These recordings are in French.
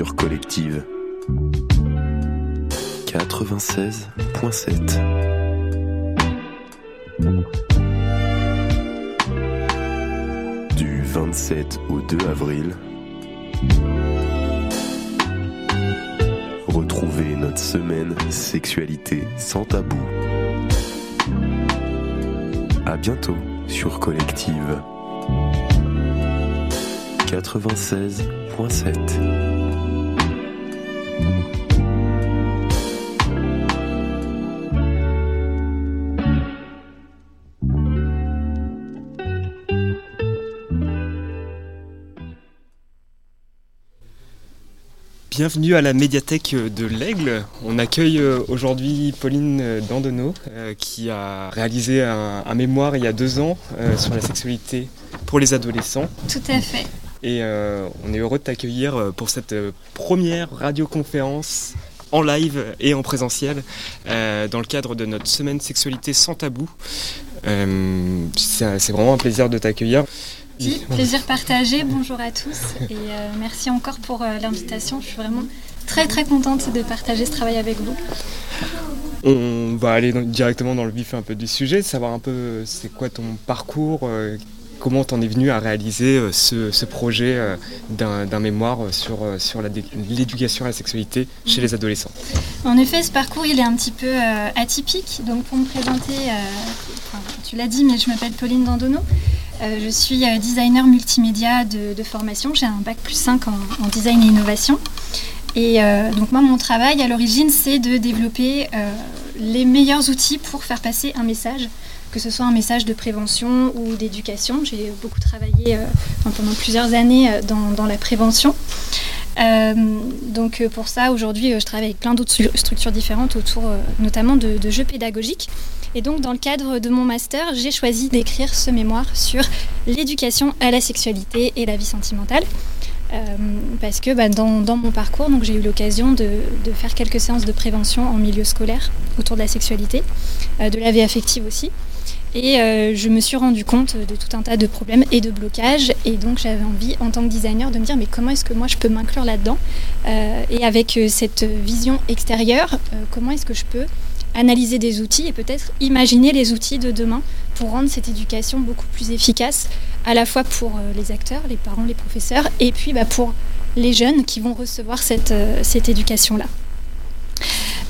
Sur Collective 96.7. Du 27 au 2 avril, retrouvez notre semaine Sexualité sans tabou. À bientôt sur Collective 96.7. Bienvenue à la médiathèque de l'Aigle. On accueille euh, aujourd'hui Pauline Dandonneau euh, qui a réalisé un, mémoire il y a deux ans euh, sur la sexualité pour les adolescents. Tout à fait. Et on est heureux de t'accueillir pour cette première radioconférence en live et en présentiel dans le cadre de notre semaine sexualité sans tabou. C'est vraiment un plaisir de t'accueillir plaisir partagé. Bonjour à tous et euh, merci encore pour euh, l'invitation. Je suis vraiment très très contente de partager ce travail avec vous. On va aller directement dans le vif un peu du sujet, savoir un peu c'est quoi ton parcours, euh, comment t'en es venu à réaliser ce, projet d'un mémoire sur, sur l'éducation à la sexualité chez les adolescents. En effet, ce parcours il est un petit peu atypique. Donc pour me présenter, tu l'as dit, mais je m'appelle Pauline Dandonneau. Euh, je suis euh, designer multimédia de, formation. J'ai un bac plus 5 en, design et innovation. Et euh, donc moi, mon travail à l'origine, c'est de développer les meilleurs outils pour faire passer un message, que ce soit un message de prévention ou d'éducation. J'ai beaucoup travaillé pendant plusieurs années dans, la prévention. Donc pour ça, aujourd'hui, je travaille avec plein d'autres structures différentes autour notamment de, jeux pédagogiques. Et donc, dans le cadre de mon master, j'ai choisi d'écrire ce mémoire sur l'éducation à la sexualité et la vie sentimentale. Euh, parce que bah, dans, mon parcours, j'ai eu l'occasion de, faire quelques séances de prévention en milieu scolaire autour de la sexualité, euh, de la vie affective aussi. Et euh, je me suis rendu compte de tout un tas de problèmes et de blocages. Et donc j'avais envie, en tant que designer, de me dire mais comment est-ce que moi je peux m'inclure là-dedans Et avec cette vision extérieure, comment est-ce que je peux analyser des outils et peut-être imaginer les outils de demain pour rendre cette éducation beaucoup plus efficace, à la fois pour euh, les acteurs, les parents, les professeurs, et puis bah, pour les jeunes qui vont recevoir cette, euh, cette éducation-là.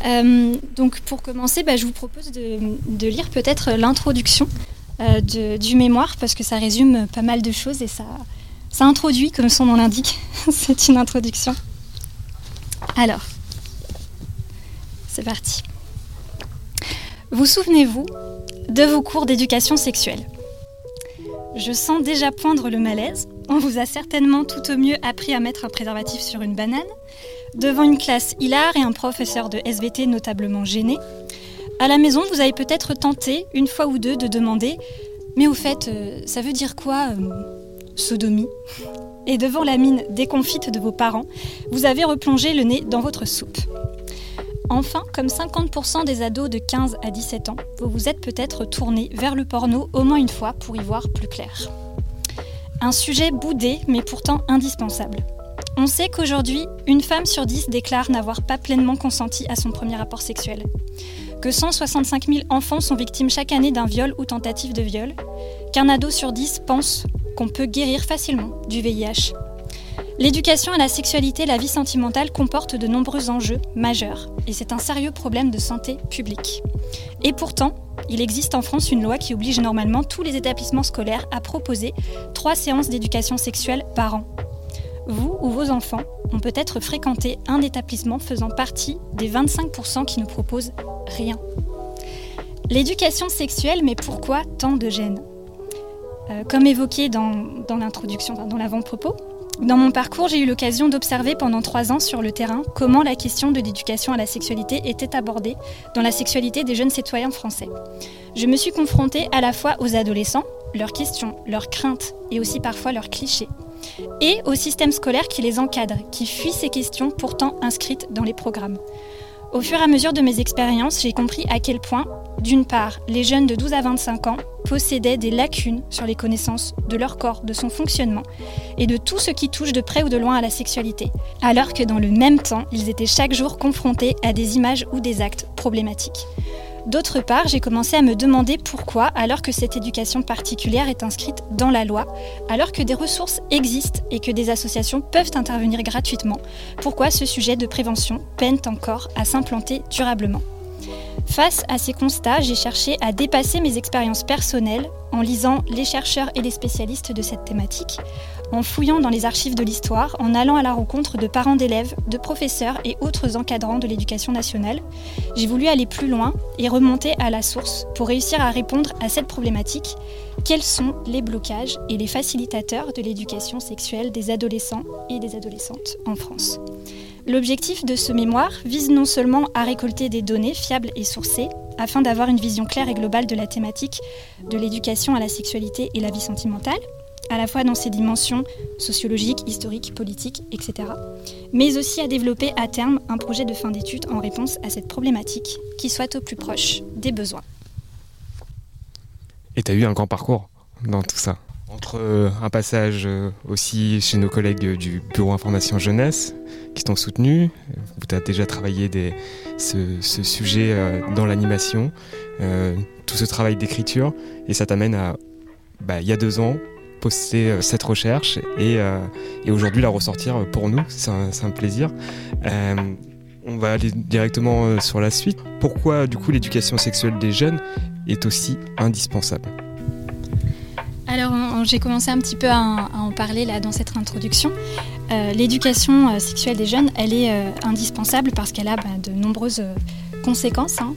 Euh, donc pour commencer, bah, je vous propose de, lire peut-être l'introduction du mémoire, parce que ça résume pas mal de choses et ça, ça introduit, comme son nom l'indique, c'est une introduction. Alors, c'est parti. Vous souvenez-vous de vos cours d'éducation sexuelle? Je sens déjà poindre le malaise. On vous a certainement tout au mieux appris à mettre un préservatif sur une banane, devant une classe hilar et un professeur de SVT notablement gêné. À la maison, vous avez peut-être tenté, une fois ou deux, de demander Mais au fait, euh, ça veut dire quoi, euh, sodomie? Et devant la mine déconfite de vos parents, vous avez replongé le nez dans votre soupe. Enfin, comme 50% des ados de 15 à 17 ans, vous vous êtes peut-être tourné vers le porno au moins une fois pour y voir plus clair. Un sujet boudé mais pourtant indispensable. On sait qu'aujourd'hui, une femme sur 10 déclare n'avoir pas pleinement consenti à son premier rapport sexuel. Que 165 000 enfants sont victimes chaque année d'un viol ou tentative de viol. Qu'un ado sur 10 pense qu'on peut guérir facilement du VIH L'éducation à la sexualité et la vie sentimentale comporte de nombreux enjeux majeurs, et c'est un sérieux problème de santé publique. Et pourtant, il existe en France une loi qui oblige normalement tous les établissements scolaires à proposer trois séances d'éducation sexuelle par an. Vous ou vos enfants ont peut-être fréquenté un établissement faisant partie des 25% qui ne proposent rien. L'éducation sexuelle, mais pourquoi tant de gêne? Euh, Comme évoqué dans, dans l'introduction, dans l'avant-propos, dans mon parcours, j'ai eu l'occasion d'observer pendant trois ans sur le terrain comment la question de l'éducation à la sexualité était abordée dans la sexualité des jeunes citoyens français. Je me suis confrontée à la fois aux adolescents, leurs questions, leurs craintes et aussi parfois leurs clichés, et au système scolaire qui les encadre, qui fuit ces questions pourtant inscrites dans les programmes. Au fur et à mesure de mes expériences, j'ai compris à quel point, d'une part, les jeunes de 12 à 25 ans possédaient des lacunes sur les connaissances de leur corps, de son fonctionnement et de tout ce qui touche de près ou de loin à la sexualité, alors que dans le même temps, ils étaient chaque jour confrontés à des images ou des actes problématiques. D'autre part, j'ai commencé à me demander pourquoi, alors que cette éducation particulière est inscrite dans la loi, alors que des ressources existent et que des associations peuvent intervenir gratuitement, pourquoi ce sujet de prévention peine encore à s'implanter durablement? Face à ces constats, j'ai cherché à dépasser mes expériences personnelles en lisant les chercheurs et les spécialistes de cette thématique, en fouillant dans les archives de l'histoire, en allant à la rencontre de parents d'élèves, de professeurs et autres encadrants de l'éducation nationale, j'ai voulu aller plus loin et remonter à la source pour réussir à répondre à cette problématique. Quels sont les blocages et les facilitateurs de l'éducation sexuelle des adolescents et des adolescentes en France? L'objectif de ce mémoire vise non seulement à récolter des données fiables et sourcées, afin d'avoir une vision claire et globale de la thématique de l'éducation à la sexualité et la vie sentimentale, à la fois dans ses dimensions sociologiques, historiques, politiques, etc., mais aussi à développer à terme un projet de fin d'études en réponse à cette problématique qui soit au plus proche des besoins. Et tu as eu un grand parcours dans tout ça entre euh, un passage euh, aussi chez nos collègues du Bureau Information Jeunesse qui t'ont soutenu, où tu as déjà travaillé ce, sujet euh, dans l'animation, tout ce travail d'écriture, et ça t'amène à, bah, il y a deux ans, poster cette recherche et, et aujourd'hui la ressortir pour nous. C'est un, plaisir. on va aller directement sur la suite. Pourquoi du coup l'éducation sexuelle des jeunes est aussi indispensable? Alors, j'ai commencé un petit peu à, en parler là dans cette introduction. Euh, l'éducation euh, sexuelle des jeunes, elle est euh, indispensable parce qu'elle a bah, de nombreuses conséquences hein,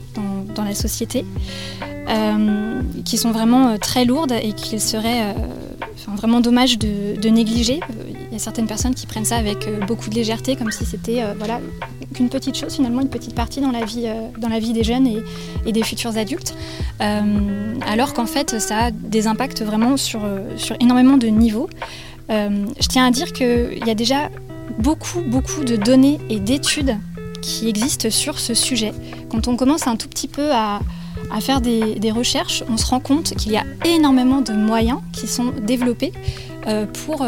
dans, la société, qui sont vraiment très lourdes et qu'il serait vraiment dommage de, négliger. Il y a certaines personnes qui prennent ça avec beaucoup de légèreté, comme si c'était voilà, qu'une petite chose, finalement, une petite partie dans la vie, dans la vie des jeunes et des futurs adultes. Euh, alors qu'en fait ça a des impacts vraiment sur, sur énormément de niveaux. Euh, je tiens à dire qu'il y a déjà beaucoup, beaucoup de données et d'études qui existent sur ce sujet. Quand on commence un tout petit peu à, à faire des, recherches, on se rend compte qu'il y a énormément de moyens qui sont développés euh, pour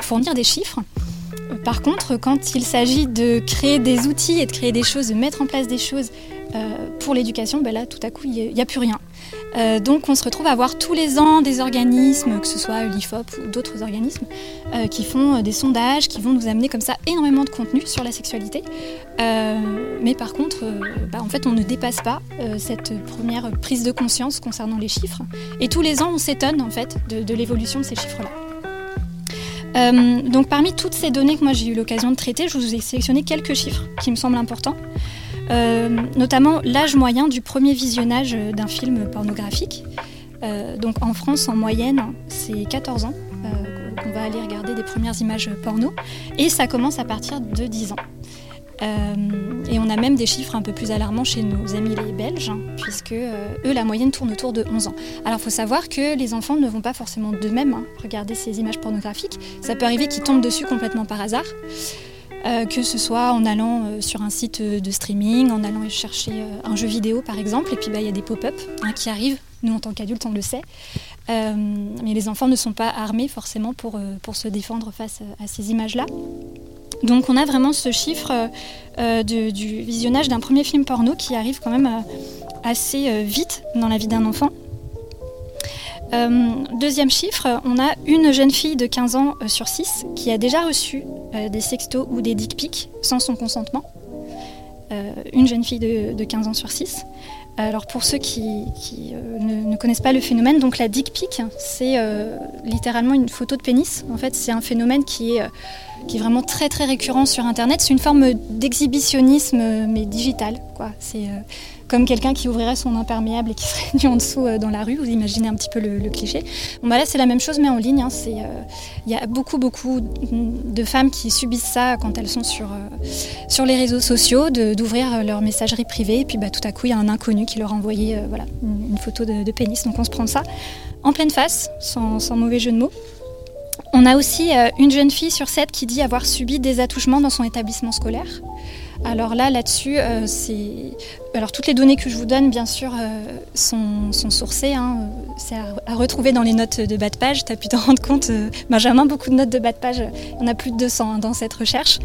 fournir des chiffres. Par contre, quand il s'agit de créer des outils et de créer des choses, de mettre en place des choses euh, pour l'éducation, ben là, tout à coup, il n'y a, plus rien. Euh, donc, on se retrouve à avoir tous les ans des organismes, que ce soit l'IFOP ou d'autres organismes, euh, qui font des sondages, qui vont nous amener comme ça énormément de contenu sur la sexualité. mais par contre, bah, en fait, on ne dépasse pas cette première prise de conscience concernant les chiffres. Et tous les ans, on s'étonne en fait de, l'évolution de ces chiffres-là. donc parmi toutes ces données que moi j'ai eu l'occasion de traiter, je vous ai sélectionné quelques chiffres qui me semblent importants. Euh, notamment l'âge moyen du premier visionnage d'un film pornographique. Euh, donc en France, en moyenne, c'est 14 ans euh, qu'on va aller regarder des premières images porno, et ça commence à partir de 10 ans. et on a même des chiffres un peu plus alarmants chez nos amis les Belges, puisque eux, la moyenne tourne autour de 11 ans. Alors il faut savoir que les enfants ne vont pas forcément d'eux-mêmes hein, regarder ces images pornographiques. Ça peut arriver qu'ils tombent dessus complètement par hasard. Euh, que ce soit en allant euh, sur un site euh, de streaming, en allant chercher un jeu vidéo par exemple, et puis bah, il y a des pop-up hein, qui arrivent, nous en tant qu'adultes on le sait, mais les enfants ne sont pas armés forcément pour, pour se défendre face à ces images-là. Donc on a vraiment ce chiffre du visionnage d'un premier film porno qui arrive quand même assez vite dans la vie d'un enfant. Euh, deuxième chiffre, on a une jeune fille de 15 ans euh, sur 6 qui a déjà reçu euh, des sextos ou des dick pics sans son consentement. une jeune fille de, 15 ans sur 6. Alors pour ceux qui, ne, connaissent pas le phénomène, donc la dick pic, c'est littéralement une photo de pénis. En fait, c'est un phénomène qui est, qui est vraiment très très récurrent sur Internet. C'est une forme d'exhibitionnisme mais digital. Quoi. C'est comme quelqu'un qui ouvrirait son imperméable et qui serait nu en dessous euh, dans la rue. Vous imaginez un petit peu le, cliché. Bon, bah là, c'est la même chose, mais en ligne. Hein. Euh, il y a beaucoup, beaucoup de femmes qui subissent ça quand elles sont sur, euh, les réseaux sociaux, d'ouvrir leur messagerie privée. Et puis, bah, tout à coup, il y a un inconnu qui leur a envoyé une, photo de, pénis. Donc, on se prend ça en pleine face, sans mauvais jeu de mots. On a aussi une jeune fille sur sept qui dit avoir subi des attouchements dans son établissement scolaire. Alors là, là-dessus, c'est. Alors toutes les données que je vous donne, bien sûr, sont, sourcées. Hein. C'est à, retrouver dans les notes de bas de page. Tu as pu t'en rendre compte, Benjamin, beaucoup de notes de bas de page. En a plus de 200 hein, dans cette recherche.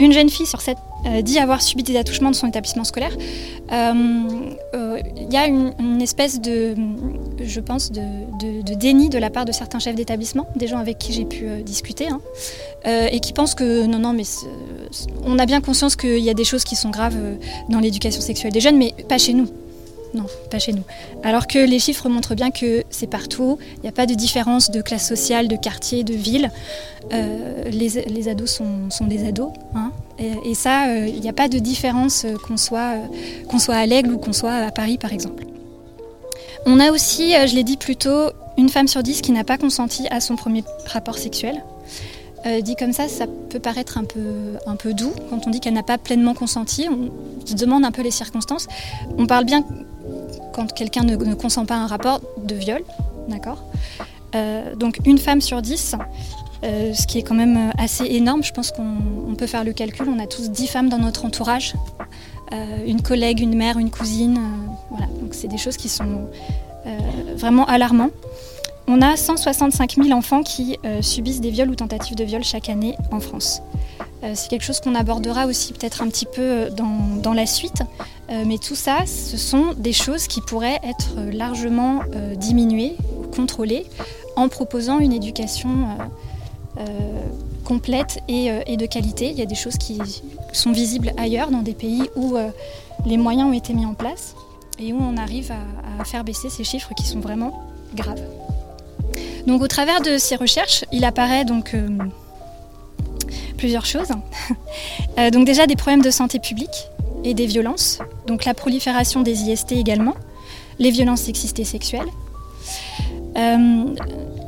Une jeune fille sur sept euh, dit avoir subi des attouchements de son établissement scolaire. Il euh, euh, y a une, espèce de, je pense, de, déni de la part de certains chefs d'établissement, des gens avec qui j'ai pu discuter, hein, et qui pensent que non, non, mais on a bien conscience qu'il y a des choses qui sont graves dans l'éducation sexuelle des jeunes, mais pas chez nous. Non, pas chez nous. Alors que les chiffres montrent bien que c'est partout, il n'y a pas de différence de classe sociale, de quartier, de ville. Euh, les, ados sont, des ados. Hein. et, ça, euh, il n'y a pas de différence euh, qu'on soit, à l'Aigle ou qu'on soit à Paris, par exemple. On a aussi, je l'ai dit plus tôt, une femme sur dix qui n'a pas consenti à son premier rapport sexuel. dit comme ça, ça peut paraître un peu, un peu doux quand on dit qu'elle n'a pas pleinement consenti. On se demande un peu les circonstances. On parle bien quand quelqu'un ne, consent pas un rapport de viol, d'accord euh, Donc une femme sur dix, euh, ce qui est quand même assez énorme. Je pense qu'on peut faire le calcul. On a tous dix femmes dans notre entourage, euh, une collègue, une mère, une cousine. voilà. Donc c'est des choses qui sont vraiment alarmantes. On a 165 000 enfants qui subissent des viols ou tentatives de viol chaque année en France. c'est quelque chose qu'on abordera aussi peut-être un petit peu dans la suite. Euh, mais tout ça, ce sont des choses qui pourraient être largement euh, diminuées ou contrôlées en proposant une éducation euh, complète et, de qualité. Il y a des choses qui sont visibles ailleurs, dans des pays où les moyens ont été mis en place et où on arrive à, faire baisser ces chiffres qui sont vraiment graves. Donc au travers de ces recherches, il apparaît donc plusieurs choses. donc déjà des problèmes de santé publique et des violences, donc la prolifération des IST également, les violences sexistes et sexuelles. Euh,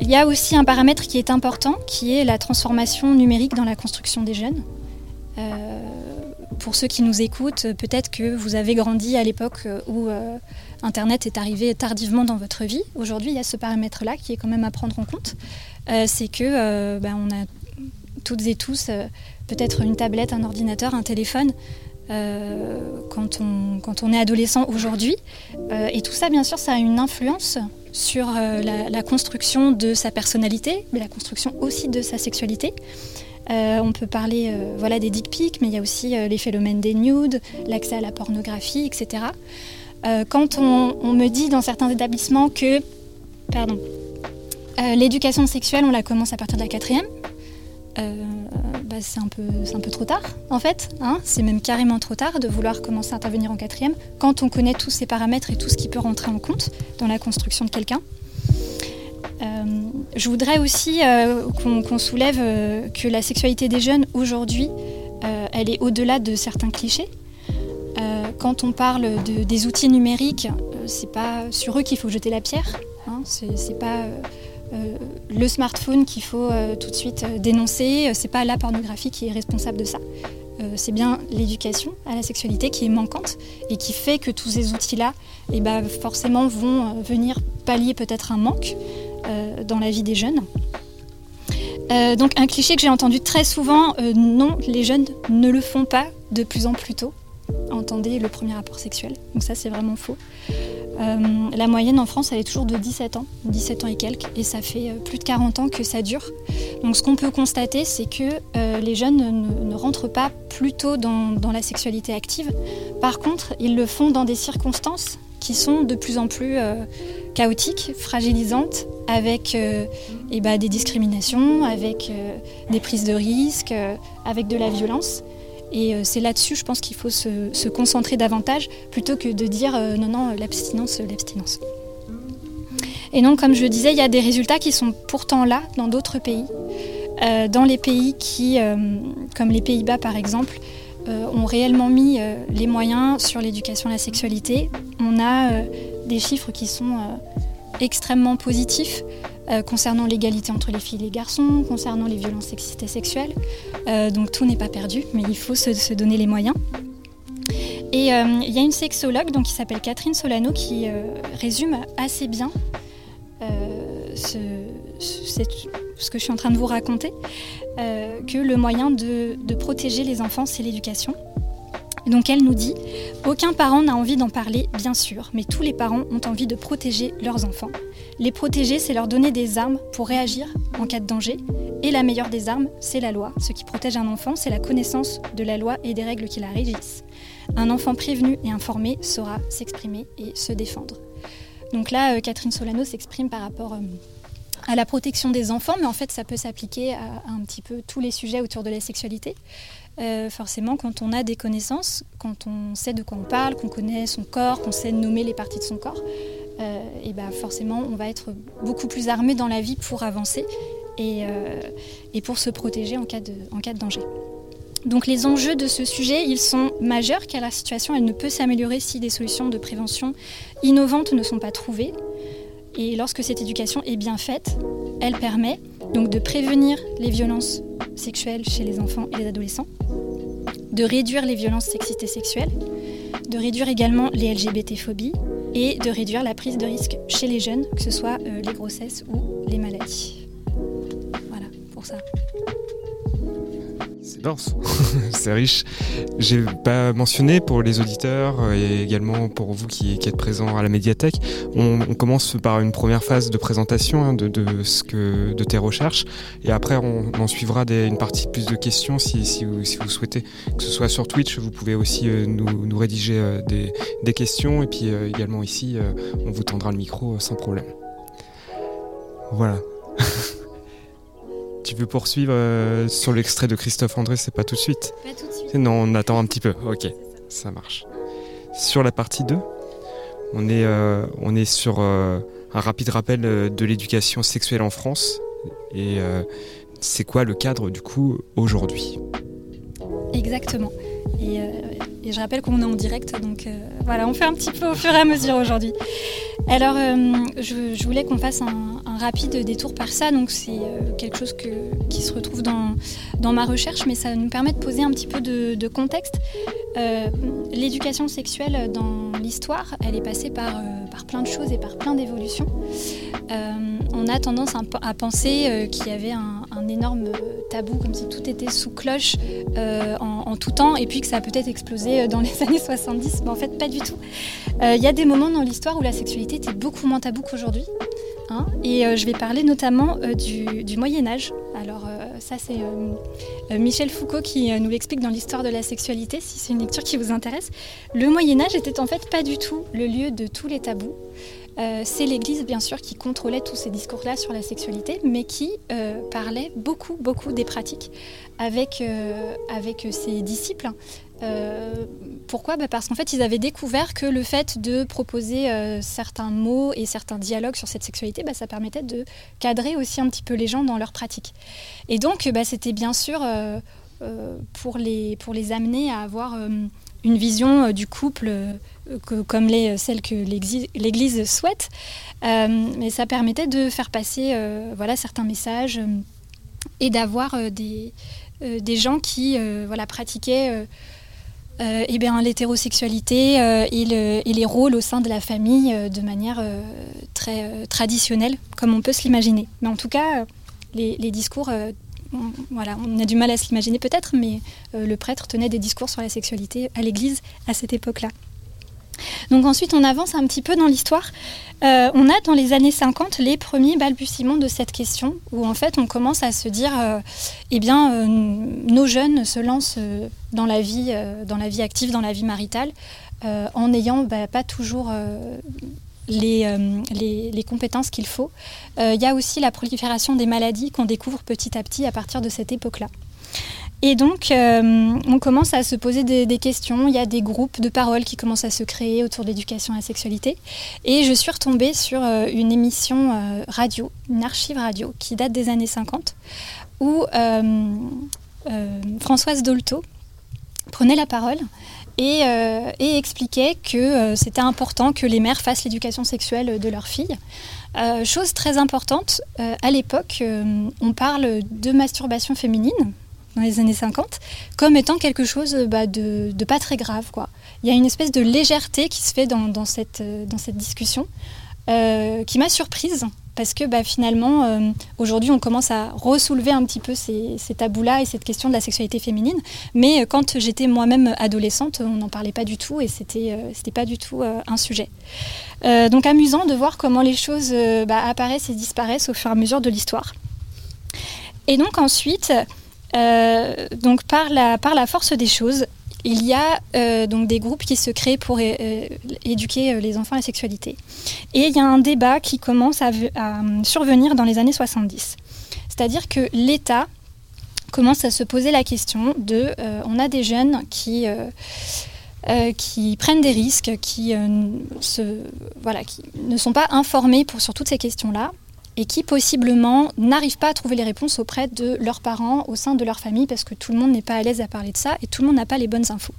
il y a aussi un paramètre qui est important, qui est la transformation numérique dans la construction des jeunes. Euh, pour ceux qui nous écoutent, peut-être que vous avez grandi à l'époque où euh, Internet est arrivé tardivement dans votre vie. Aujourd'hui, il y a ce paramètre-là qui est quand même à prendre en compte. c'est que ben, on a toutes et tous peut-être une tablette, un ordinateur, un téléphone quand, on, quand on est adolescent aujourd'hui. Euh, et tout ça, bien sûr, ça a une influence sur euh, la, construction de sa personnalité, mais la construction aussi de sa sexualité. on peut parler voilà, des dick pics, mais il y a aussi les phénomènes des nudes, l'accès à la pornographie, etc. quand on, on, me dit dans certains établissements que pardon, l'éducation sexuelle, on la commence à partir de la quatrième, euh, bah, c'est un, peu, un peu trop tard, en fait. Hein. c'est même carrément trop tard de vouloir commencer à intervenir en quatrième quand on connaît tous ces paramètres et tout ce qui peut rentrer en compte dans la construction de quelqu'un. Euh, je voudrais aussi euh, qu'on soulève que la sexualité des jeunes aujourd'hui, elle est au-delà de certains clichés. quand on parle de, des outils numériques, c'est pas sur eux qu'il faut jeter la pierre. Hein, c'est pas euh, le smartphone qu'il faut euh, tout de suite euh, dénoncer. C'est pas la pornographie qui est responsable de ça. c'est bien l'éducation à la sexualité qui est manquante et qui fait que tous ces outils-là, eh ben, forcément, vont venir pallier peut-être un manque dans la vie des jeunes. donc un cliché que j'ai entendu très souvent, non, les jeunes ne le font pas de plus en plus tôt. Entendez le premier rapport sexuel. Donc ça c'est vraiment faux. Euh, la moyenne en France, elle est toujours de 17 ans, 17 ans et quelques, et ça fait euh, plus de 40 ans que ça dure. Donc ce qu'on peut constater, c'est que euh, les jeunes ne, rentrent pas plus tôt dans, la sexualité active. Par contre, ils le font dans des circonstances qui sont de plus en plus chaotiques, fragilisantes, avec eh ben, des discriminations, avec des prises de risques, avec de la violence. Et euh, c'est là-dessus, je pense qu'il faut se, concentrer davantage plutôt que de dire euh, non, non, l'abstinence, l'abstinence. Et donc, comme je disais, il y a des résultats qui sont pourtant là dans d'autres pays. Euh, dans les pays qui, comme les Pays-Bas par exemple, ont réellement mis les moyens sur l'éducation à la sexualité, on a des chiffres qui sont extrêmement positifs. Euh, concernant l'égalité entre les filles et les garçons, concernant les violences sexistes et sexuelles. Euh, donc tout n'est pas perdu, mais il faut se, donner les moyens. Et euh, il y a une sexologue donc, qui s'appelle Catherine Solano qui résume assez bien ce, que je suis en train de vous raconter, que le moyen de protéger les enfants, c'est l'éducation. Donc elle nous dit Aucun parent n'a envie d'en parler, bien sûr, mais tous les parents ont envie de protéger leurs enfants. Les protéger, c'est leur donner des armes pour réagir en cas de danger. Et la meilleure des armes, c'est la loi. Ce qui protège un enfant, c'est la connaissance de la loi et des règles qui la régissent. Un enfant prévenu et informé saura s'exprimer et se défendre. Donc là, euh, Catherine Solano s'exprime par rapport euh, à la protection des enfants, mais en fait, ça peut s'appliquer à, un petit peu tous les sujets autour de la sexualité. Euh, forcément, quand on a des connaissances, quand on sait de quoi on parle, qu'on connaît son corps, qu'on sait nommer les parties de son corps, et ben forcément, on va être beaucoup plus armé dans la vie pour avancer et, et pour se protéger en cas de, en cas de danger. Donc les enjeux de ce sujet, ils sont majeurs car la situation, elle ne peut s'améliorer si des solutions de prévention innovantes ne sont pas trouvées. Et lorsque cette éducation est bien faite, elle permet donc de prévenir les violences sexuelles chez les enfants et les adolescents, de réduire les violences sexistes et sexuelles, de réduire également les LGBT-phobies et de réduire la prise de risque chez les jeunes, que ce soit euh, les grossesses ou les maladies. Voilà pour ça. c'est riche. J'ai pas mentionné pour les auditeurs euh, et également pour vous qui, êtes présents à la médiathèque. On, commence par une première phase de présentation hein, de, ce que, de tes recherches et après on, en suivra une partie plus de questions si, vous, souhaitez. Que ce soit sur Twitch, vous pouvez aussi euh, nous, rédiger euh, des, questions et puis également ici, on vous tendra le micro sans problème. Voilà. Tu veux poursuivre euh, sur l'extrait de Christophe André C'est pas tout de suite Pas tout de suite. Non, on attend un petit peu. Ok, ça. marche. Sur la partie 2, on est, euh, on est sur euh, un rapide rappel de l'éducation sexuelle en France. Et c'est quoi le cadre du coup aujourd'hui? Exactement. Et, je rappelle qu'on est en direct, donc voilà, on fait un petit peu au fur et à mesure aujourd'hui. Alors, je, voulais qu'on fasse un, rapide détour par ça. Donc c'est euh, quelque chose qui se retrouve dans, dans ma recherche, mais ça nous permet de poser un petit peu de, contexte. Euh, l'éducation sexuelle dans l'histoire, elle est passée par, euh, par plein de choses et par plein d'évolutions. on a tendance à, penser qu'il y avait un, énorme tabou, comme si tout était sous cloche en, tout temps, et puis que ça a peut-être explosé dans les années 70. Mais en fait, pas du tout. Il y a des moments dans l'histoire où la sexualité était beaucoup moins tabou qu'aujourd'hui. Hein, et euh, je vais parler notamment euh, du, Moyen Âge. Alors euh, ça c'est Michel Foucault qui nous l'explique dans l'histoire de la sexualité, si c'est une lecture qui vous intéresse. Le Moyen Âge était en fait pas du tout le lieu de tous les tabous. c'est l'Église, bien sûr, qui contrôlait tous ces discours-là sur la sexualité, mais qui parlait beaucoup, beaucoup des pratiques avec, avec ses disciples. Euh, pourquoi bah, Parce qu'en fait, ils avaient découvert que le fait de proposer euh, certains mots et certains dialogues sur cette sexualité, bah, ça permettait de cadrer aussi un petit peu les gens dans leur pratique. Et donc, bah, c'était bien sûr euh, pour, les, pour les amener à avoir une vision du couple comme celle que l'Église souhaite. mais ça permettait de faire passer voilà, certains messages et d'avoir des, des gens qui voilà, pratiquaient euh, eh l'hétérosexualité euh, et, les rôles au sein de la famille euh, de manière très traditionnelle, comme on peut se l'imaginer. Mais en tout cas, les, discours, on a du mal à se l'imaginer peut-être, mais le prêtre tenait des discours sur la sexualité à l'Église à cette époque-là. Donc ensuite, on avance un petit peu dans l'histoire. Euh, on a dans les années 50 les premiers balbutiements de cette question, où en fait on commence à se dire, euh, eh bien, euh, nos jeunes se lancent dans la vie, dans la vie active, dans la vie maritale, en n'ayant bah, pas toujours les, compétences qu'il faut. Il y a aussi la prolifération des maladies qu'on découvre petit à petit à partir de cette époque-là. Et donc, euh, on commence à se poser des, questions. Il y a des groupes de paroles qui commencent à se créer autour de l'éducation à la sexualité. Et je suis retombée sur euh, une émission euh, radio, une archive radio, qui date des années 50, où Françoise Dolto prenait la parole et expliquait que c'était important que les mères fassent l'éducation sexuelle de leurs filles. chose très importante, à l'époque, on parle de masturbation féminine, dans les années 50 comme étant quelque chose bah, de, pas très grave. Quoi. Il y a une espèce de légèreté qui se fait dans, cette, euh, dans cette discussion. qui m'a surprise parce que bah, finalement, euh, aujourd'hui, on commence à ressoulever un petit peu ces, tabous-là et cette question de la sexualité féminine. Mais euh, quand j'étais moi-même adolescente, on n'en parlait pas du tout et c'était euh, c'était pas du tout un sujet. donc amusant de voir comment les choses bah, apparaissent et disparaissent au fur et à mesure de l'histoire. Et donc ensuite, donc par la, force des choses, il y a euh, donc des groupes qui se créent pour euh, éduquer euh, les enfants à la sexualité. Et il y a un débat qui commence à, survenir dans les années 70. C'est-à-dire que l'État commence à se poser la question de on a des jeunes qui prennent des risques, qui, ne sont pas informés sur toutes ces questions-là et qui possiblement n'arrivent pas à trouver les réponses auprès de leurs parents, au sein de leur famille, parce que tout le monde n'est pas à l'aise à parler de ça et tout le monde n'a pas les bonnes infos.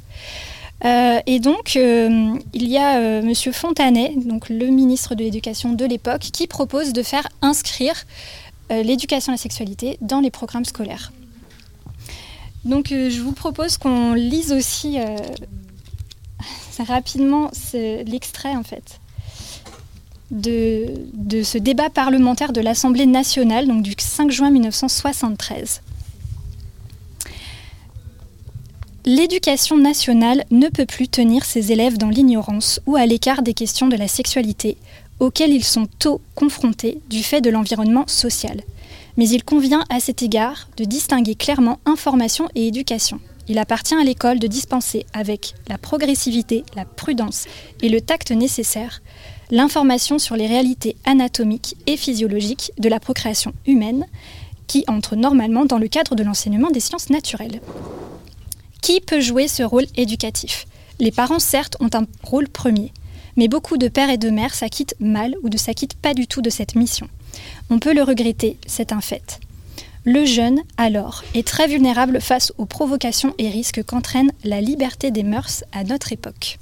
Euh, et donc, euh, il y a euh, M. Fontanet, donc le ministre de l'Éducation de l'époque, qui propose de faire inscrire l'éducation à la sexualité dans les programmes scolaires. Donc, je vous propose qu'on lise aussi rapidement l'extrait, en fait de, ce débat parlementaire de l'Assemblée nationale, donc du 5 juin 1973. L'éducation nationale ne peut plus tenir ses élèves dans l'ignorance ou à l'écart des questions de la sexualité auxquelles ils sont tôt confrontés du fait de l'environnement social. Mais il convient à cet égard de distinguer clairement information et éducation. Il appartient à l'école de dispenser avec la progressivité, la prudence et le tact nécessaires l'information sur les réalités anatomiques et physiologiques de la procréation humaine qui entre normalement dans le cadre de l'enseignement des sciences naturelles. Qui peut jouer ce rôle éducatif? Les parents, certes, ont un rôle premier, mais beaucoup de pères et de mères s'acquittent mal ou ne s'acquittent pas du tout de cette mission. On peut le regretter, c'est un fait. Le jeune, alors, est très vulnérable face aux provocations et risques qu'entraîne la liberté des mœurs à notre époque.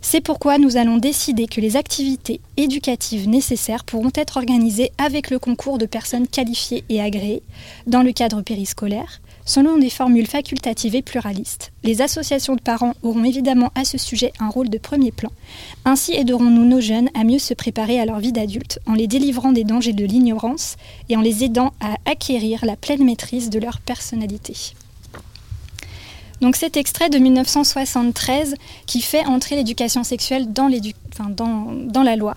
C'est pourquoi nous allons décider que les activités éducatives nécessaires pourront être organisées avec le concours de personnes qualifiées et agréées dans le cadre périscolaire, selon des formules facultatives et pluralistes. Les associations de parents auront évidemment à ce sujet un rôle de premier plan. Ainsi aiderons-nous nos jeunes à mieux se préparer à leur vie d'adulte en les délivrant des dangers de l'ignorance et en les aidant à acquérir la pleine maîtrise de leur personnalité. Donc cet extrait de 1973 qui fait entrer l'éducation sexuelle dans, la loi.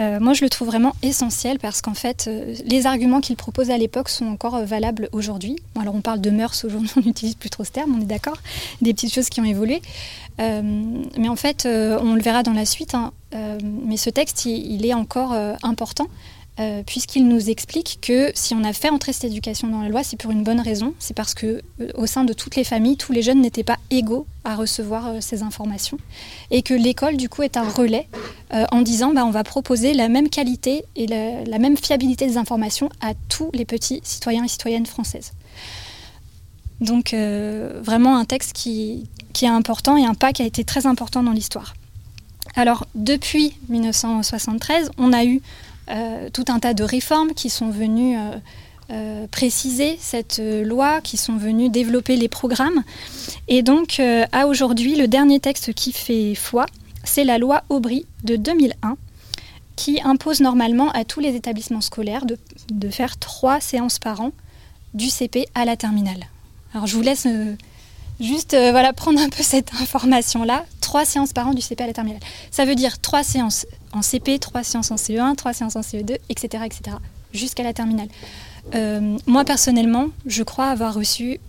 Euh, moi, je le trouve vraiment essentiel parce qu'en fait, euh, les arguments qu'il propose à l'époque sont encore euh, valables aujourd'hui. alors, on parle de mœurs aujourd'hui, on n'utilise plus trop ce terme, on est d'accord, des petites choses qui ont évolué. mais en fait, on le verra dans la suite. Hein, mais ce texte, il est encore important euh, puisqu'il nous explique que si on a fait entrer cette éducation dans la loi, c'est pour une bonne raison. C'est parce que euh, au sein de toutes les familles, tous les jeunes n'étaient pas égaux à recevoir euh, ces informations, et que l'école du coup est un relais en disant bah, on va proposer la même qualité et la, même fiabilité des informations à tous les petits citoyens et citoyennes françaises. Donc vraiment un texte qui, qui est important et un pas qui a été très important dans l'histoire. Alors depuis 1973, on a eu tout un tas de réformes qui sont venues euh, euh, préciser cette loi, qui sont venues développer les programmes. Et donc, à aujourd'hui, le dernier texte qui fait foi, c'est la loi Aubry de 2001 qui impose normalement à tous les établissements scolaires de, faire trois séances par an du CP à la terminale. Alors je vous laisse juste prendre un peu cette information-là. Trois séances par an du CP à la terminale. Ça veut dire trois séances en CP, trois séances en CE1, trois séances en CE2, etc. etc. jusqu'à la terminale. Euh, moi, personnellement, je crois avoir reçu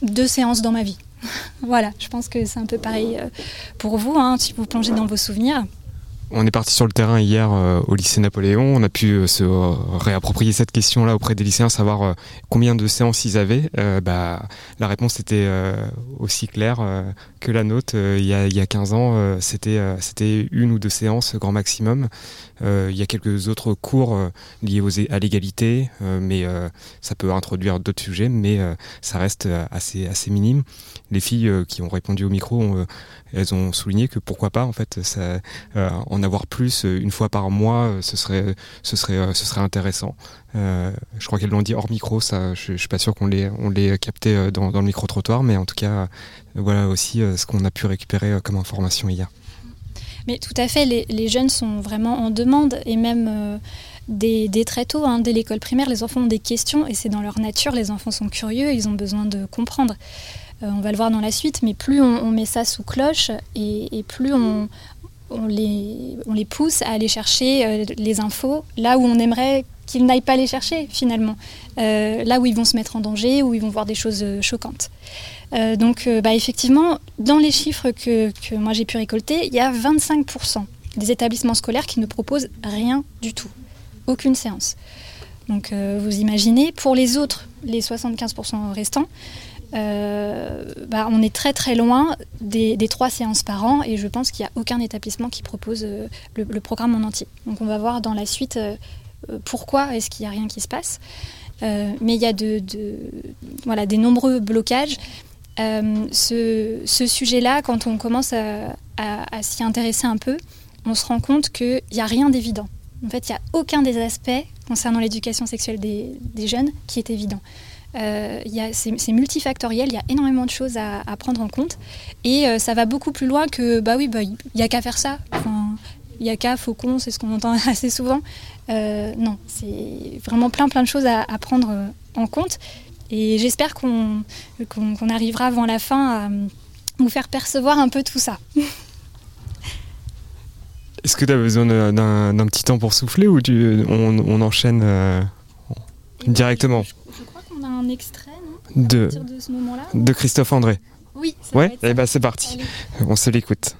deux séances dans ma vie. voilà, je pense que c'est un peu pareil euh, pour vous, hein, si vous plongez dans vos souvenirs. On est parti sur le terrain hier euh, au lycée Napoléon. On a pu euh, se euh, réapproprier cette question-là auprès des lycéens, savoir combien de séances ils avaient. bah, la réponse était aussi claire que la nôtre. Il y, a, il, y a, 15 ans, c'était une ou deux séances grand maximum. il y a quelques autres cours liés à l'égalité, mais ça peut introduire d'autres sujets, mais ça reste assez minime. Les filles qui ont répondu au micro ont elles ont souligné que pourquoi pas en fait euh, en avoir plus euh, une fois par mois euh, ce serait intéressant je crois qu'elles l'ont dit hors micro je, suis pas sûr qu'on les on les capté dans, le micro trottoir mais en tout cas voilà aussi ce qu'on a pu récupérer comme information hier Mais tout à fait, les, jeunes sont vraiment en demande et même dès, très tôt, hein, dès l'école primaire, les enfants ont des questions et c'est dans leur nature, les enfants sont curieux, ils ont besoin de comprendre. On va le voir dans la suite, mais plus on, met ça sous cloche et plus on, les, pousse à aller chercher euh, les infos là où on aimerait qu'ils n'aillent pas les chercher finalement, euh, là où ils vont se mettre en danger, où ils vont voir des choses euh, choquantes. donc bah, effectivement, dans les chiffres que moi j'ai pu récolter, il y a 25% des établissements scolaires qui ne proposent rien du tout, aucune séance. Donc vous imaginez, pour les autres, les 75% restants, euh, bah, on est très très loin des, trois séances par an et je pense qu'il n'y a aucun établissement qui propose euh, le, programme en entier. Donc on va voir dans la suite euh, pourquoi est-ce qu'il n'y a rien qui se passe. mais il y a de, des nombreux blocages. ce, sujet-là, quand on commence à, s'y intéresser un peu, on se rend compte qu'il n'y a rien d'évident. En fait, il n'y a aucun des aspects concernant l'éducation sexuelle des, jeunes qui est évident. Euh, c'est multifactoriel, il y a énormément de choses à, prendre en compte. Et euh, ça va beaucoup plus loin que, bah oui, bah, il n'y a qu'à faire ça. il n'y a qu'à faucon, c'est ce qu'on entend assez souvent. Euh, non, c'est vraiment plein plein de choses à, prendre en compte. Et j'espère qu'on arrivera avant la fin à vous faire percevoir un peu tout ça. Est-ce que tu as besoin d'un petit temps pour souffler ou on, enchaîne directement? Un extrait, de, de, Christophe André. Oui. ouais, et eh ben c'est parti. On se l'écoute.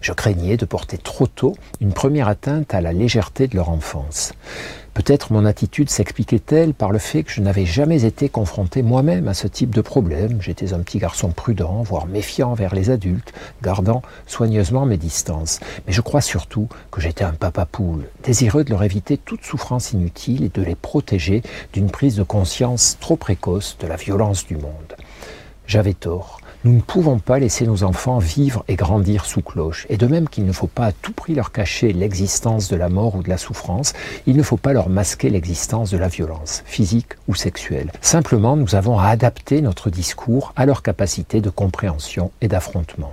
Je craignais de porter trop tôt une première atteinte à la légèreté de leur enfance. Peut-être mon attitude s'expliquait-elle par le fait que je n'avais jamais été confronté moi-même à ce type de problème. J'étais un petit garçon prudent, voire méfiant envers les adultes, gardant soigneusement mes distances. Mais je crois surtout que j'étais un papa poule, désireux de leur éviter toute souffrance inutile et de les protéger d'une prise de conscience trop précoce de la violence du monde. J'avais tort. Nous ne pouvons pas laisser nos enfants vivre et grandir sous cloche. Et de même qu'il ne faut pas à tout prix leur cacher l'existence de la mort ou de la souffrance, il ne faut pas leur masquer l'existence de la violence, physique ou sexuelle. Simplement, nous avons à adapter notre discours à leur capacité de compréhension et d'affrontement.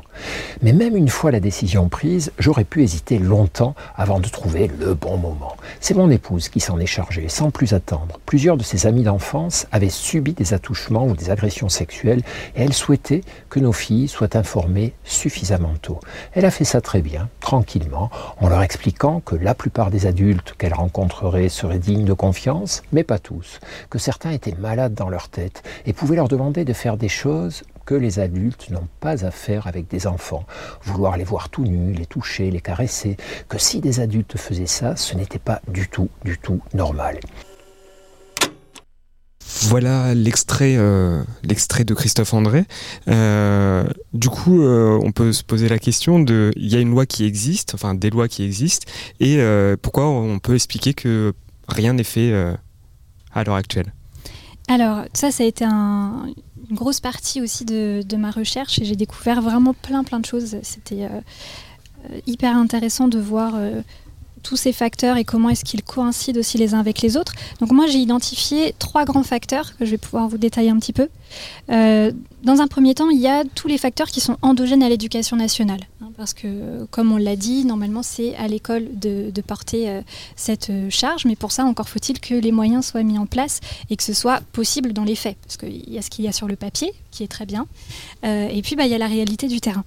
Mais même une fois la décision prise, j'aurais pu hésiter longtemps avant de trouver le bon moment. C'est mon épouse qui s'en est chargée, sans plus attendre. Plusieurs de ses amis d'enfance avaient subi des attouchements ou des agressions sexuelles et elle souhaitait que nos filles soient informées suffisamment tôt. Elle a fait ça très bien, tranquillement, en leur expliquant que la plupart des adultes qu'elle rencontrerait seraient dignes de confiance, mais pas tous, que certains étaient malades dans leur tête et pouvaient leur demander de faire des choses que les adultes n'ont pas à faire avec des enfants, vouloir les voir tout nus, les toucher, les caresser, que si des adultes faisaient ça, ce n'était pas du tout, du tout normal. Voilà l'extrait, euh, l'extrait de Christophe André. Euh, du coup, euh, on peut se poser la question de, il y a une loi qui existe, enfin des lois qui existent, et pourquoi on peut expliquer que rien n'est fait à l'heure actuelle? Alors ça, ça a été grosse partie aussi de, de ma recherche et j'ai découvert vraiment plein plein de choses. C'était hyper intéressant de voir tous ces facteurs et comment est-ce qu'ils coïncident aussi les uns avec les autres. Donc moi j'ai identifié trois grands facteurs que je vais pouvoir vous détailler un petit peu. Euh, dans un premier temps, il y a tous les facteurs qui sont endogènes à l'éducation nationale. Hein, parce que comme on l'a dit, normalement c'est à l'école de, porter euh, cette euh, charge, mais pour ça encore faut-il que les moyens soient mis en place et que ce soit possible dans les faits. Parce qu'il y a ce qu'il y a sur le papier, qui est très bien, et puis bah, il y a la réalité du terrain.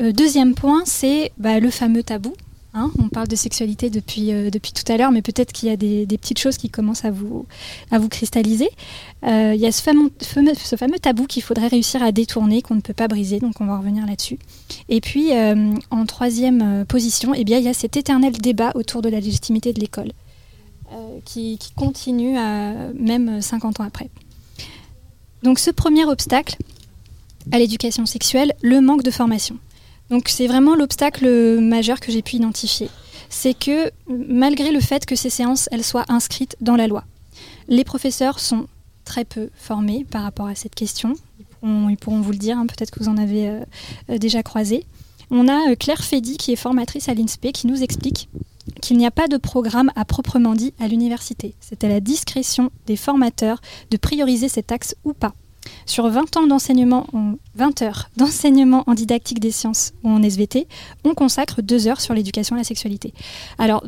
deuxième point, c'est bah, le fameux tabou Hein, on parle de sexualité depuis, euh, depuis tout à l'heure, mais peut-être qu'il y a des, petites choses qui commencent à vous, à vous cristalliser. Euh, il y a ce fameux, ce fameux tabou qu'il faudrait réussir à détourner, qu'on ne peut pas briser, donc on va revenir là-dessus. Et puis, euh, en troisième position, eh bien, il y a cet éternel débat autour de la légitimité de l'école, qui, continue même 50 ans après. Donc ce premier obstacle à l'éducation sexuelle, le manque de formation. Donc c'est vraiment l'obstacle majeur que j'ai pu identifier. C'est que malgré le fait que ces séances soient inscrites dans la loi, les professeurs sont très peu formés par rapport à cette question. Ils pourront, vous le dire, hein, peut-être que vous en avez euh, euh, déjà croisé. On a euh, Claire Fédy qui est formatrice à l'INSPE qui nous explique qu'il n'y a pas de programme à proprement dit à l'université. C'est à la discrétion des formateurs de prioriser cet axe ou pas. Sur 20 ans d'enseignement, 20 heures d'enseignement en didactique des sciences ou en SVT, on consacre 2 heures sur l'éducation à la sexualité. Alors,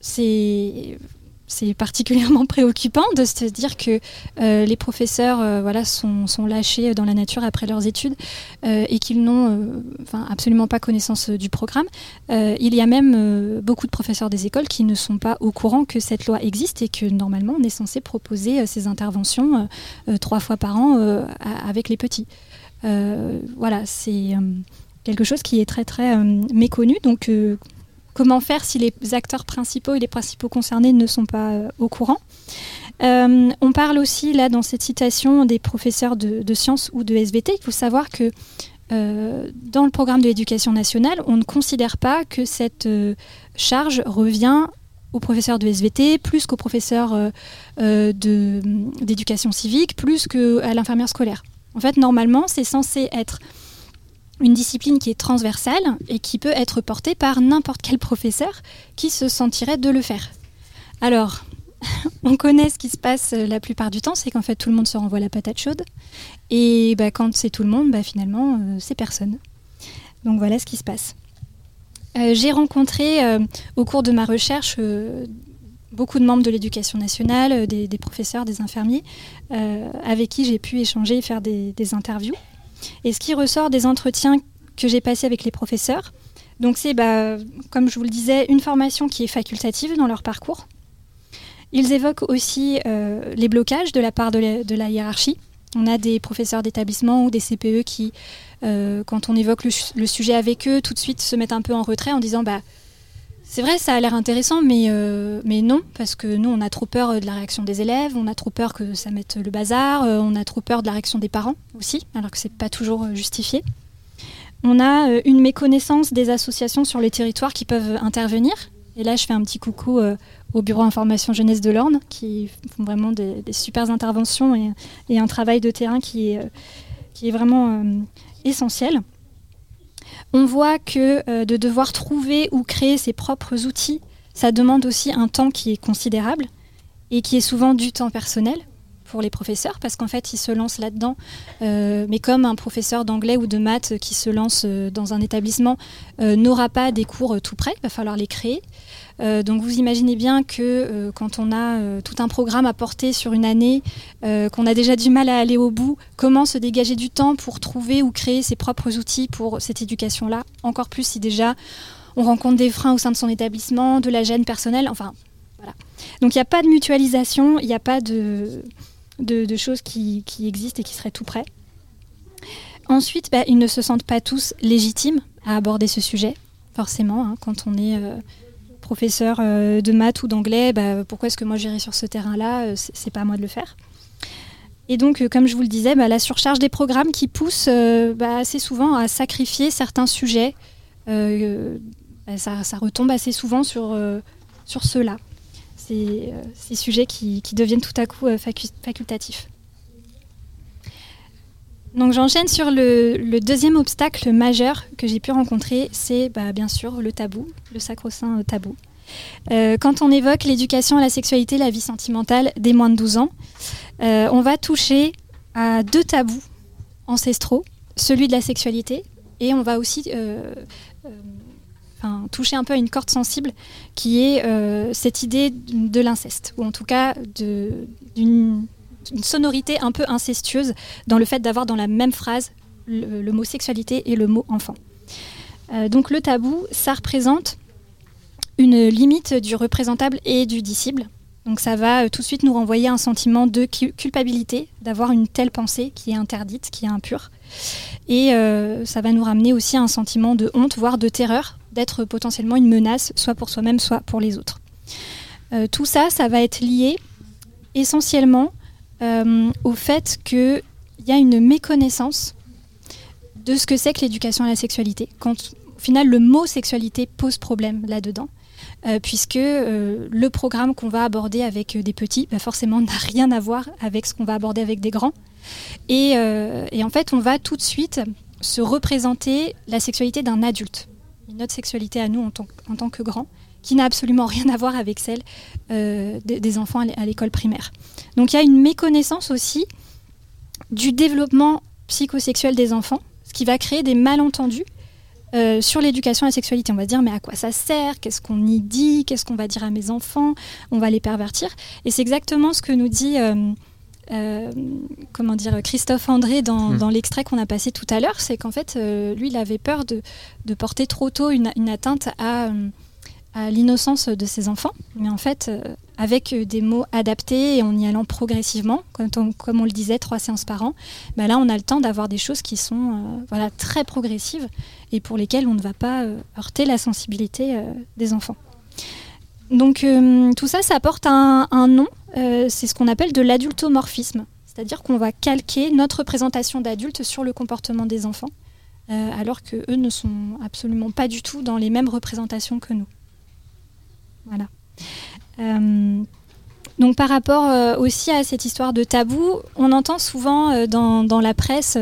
c'est c'est particulièrement préoccupant de se dire que euh, les professeurs euh, voilà, sont, lâchés dans la nature après leurs études euh, et qu'ils n'ont absolument pas connaissance du programme. il y a même beaucoup de professeurs des écoles qui ne sont pas au courant que cette loi existe et que normalement on est censé proposer ces interventions trois fois par an avec les petits. voilà, c'est quelque chose qui est très très méconnu. Donc Comment faire si les acteurs principaux et les principaux concernés ne sont pas euh, au courant euh, on parle aussi là dans cette citation des professeurs de, sciences ou de SVT. Il faut savoir que euh, dans le programme de l'éducation nationale, on ne considère pas que cette charge revient aux professeurs de SVT, plus qu'aux professeurs d'éducation civique, plus qu'à l'infirmière scolaire. En fait, normalement, c'est censé être une discipline qui est transversale et qui peut être portée par n'importe quel professeur qui se sentirait de le faire. Alors, on connaît ce qui se passe euh, la plupart du temps, c'est qu'en fait tout le monde se renvoie la patate chaude. Et bah, quand c'est tout le monde, bah, finalement, euh, c'est personne. Donc voilà ce qui se passe. Euh, j'ai rencontré au cours de ma recherche beaucoup de membres de l'éducation nationale, des, professeurs, des infirmiers, avec qui j'ai pu échanger et faire des interviews. Et ce qui ressort des entretiens que j'ai passés avec les professeurs, donc c'est, bah, comme je vous le disais, une formation qui est facultative dans leur parcours. Ils évoquent aussi euh, les blocages de la part de la, hiérarchie. On a des professeurs d'établissement ou des CPE qui, euh, quand on évoque le, sujet avec eux, tout de suite se mettent un peu en retrait en disant bah, c'est vrai, ça a l'air intéressant, mais, euh, mais non, parce que nous, on a trop peur de la réaction des élèves, on a trop peur que ça mette le bazar, euh, on a trop peur de la réaction des parents aussi, alors que c'est pas toujours euh, justifié. On a une méconnaissance des associations sur les territoires qui peuvent intervenir. Et là, je fais un petit coucou au Bureau Information Jeunesse de l'Orne, qui font vraiment des, super interventions et, un travail de terrain qui est vraiment essentiel. On voit que euh, de devoir trouver ou créer ses propres outils, ça demande aussi un temps qui est considérable et qui est souvent du temps personnel pour les professeurs parce qu'en fait ils se lancent là-dedans. Euh, mais comme un professeur d'anglais ou de maths qui se lance euh, dans un établissement n'aura pas des cours tout près, il va falloir les créer euh, donc vous imaginez bien que euh, quand on a euh, tout un programme à porter sur une année, qu'on a déjà du mal à aller au bout, comment se dégager du temps pour trouver ou créer ses propres outils pour cette éducation-là? Encore plus si déjà on rencontre des freins au sein de son établissement, de la gêne personnelle, enfin voilà. Donc il n'y a pas de mutualisation, il n'y a pas de, choses qui, existent et qui seraient tout prêts. Ensuite, bah, ils ne se sentent pas tous légitimes à aborder ce sujet, forcément, hein, quand on est professeur euh, de maths ou d'anglais, bah, pourquoi est-ce que moi j'irai sur ce terrain-là euh, C'est pas à moi de le faire. Et donc, euh, comme je vous le disais, bah, la surcharge des programmes qui pousse bah, assez souvent à sacrifier certains sujets, ça, retombe assez souvent sur, ceux-là, ces, sujets qui, deviennent tout à coup facultatifs. Donc j'enchaîne sur le, deuxième obstacle majeur que j'ai pu rencontrer, c'est bah, bien sûr le tabou, le sacro-saint tabou. Euh, quand on évoque l'éducation à la sexualité, la vie sentimentale des moins de 12 ans, euh, on va toucher à deux tabous ancestraux, celui de la sexualité et on va aussi euh, toucher un peu à une corde sensible qui est cette idée de l'inceste, ou en tout cas d'une une sonorité un peu incestueuse dans le fait d'avoir dans la même phrase le, mot sexualité et le mot enfant. Euh, donc le tabou, ça représente une limite du représentable et du disciple. Donc ça va euh, tout de suite nous renvoyer un sentiment de culpabilité d'avoir une telle pensée qui est interdite, qui est impure. Et euh, ça va nous ramener aussi à un sentiment de honte, voire de terreur, d'être potentiellement une menace, soit pour soi-même, soit pour les autres. tout ça, ça va être lié essentiellement au fait qu'il y a une méconnaissance de ce que c'est que l'éducation à la sexualité. Quand au final le mot sexualité pose problème là-dedans. Euh, puisque euh, le programme qu'on va aborder avec des petits, bah, forcément, n'a rien à voir avec ce qu'on va aborder avec des grands. Et, en fait, on va tout de suite se représenter la sexualité d'un adulte, notre sexualité à nous en tant, en tant que grand, qui n'a absolument rien à voir avec celle des, enfants à l'école primaire. Donc il y a une méconnaissance aussi du développement psychosexuel des enfants, ce qui va créer des malentendus euh, sur l'éducation à la sexualité. On va dire mais à quoi ça sert? Qu'est-ce qu'on y dit? Qu'est-ce qu'on va dire à mes enfants? On va les pervertir. Et c'est exactement ce que nous dit euh, euh, comment dire Christophe André dans, hmm. l'extrait qu'on a passé tout à l'heure. C'est qu'en fait, lui, il avait peur de, porter trop tôt une, atteinte à, à l'innocence de ses enfants. Mais en fait, avec euh, des mots adaptés et en y allant progressivement, comme on, le disait, trois séances par an, bah là on a le temps d'avoir des choses qui sont euh, très progressives et pour lesquelles on ne va pas euh, heurter la sensibilité des enfants. Donc tout ça, ça apporte un, nom, c'est ce qu'on appelle de l'adultomorphisme, c'est-à-dire qu'on va calquer notre représentation d'adulte sur le comportement des enfants, alors que eux ne sont absolument pas du tout dans les mêmes représentations que nous. Euh, donc par rapport euh, aussi à cette histoire de tabou, on entend souvent euh, dans, la presse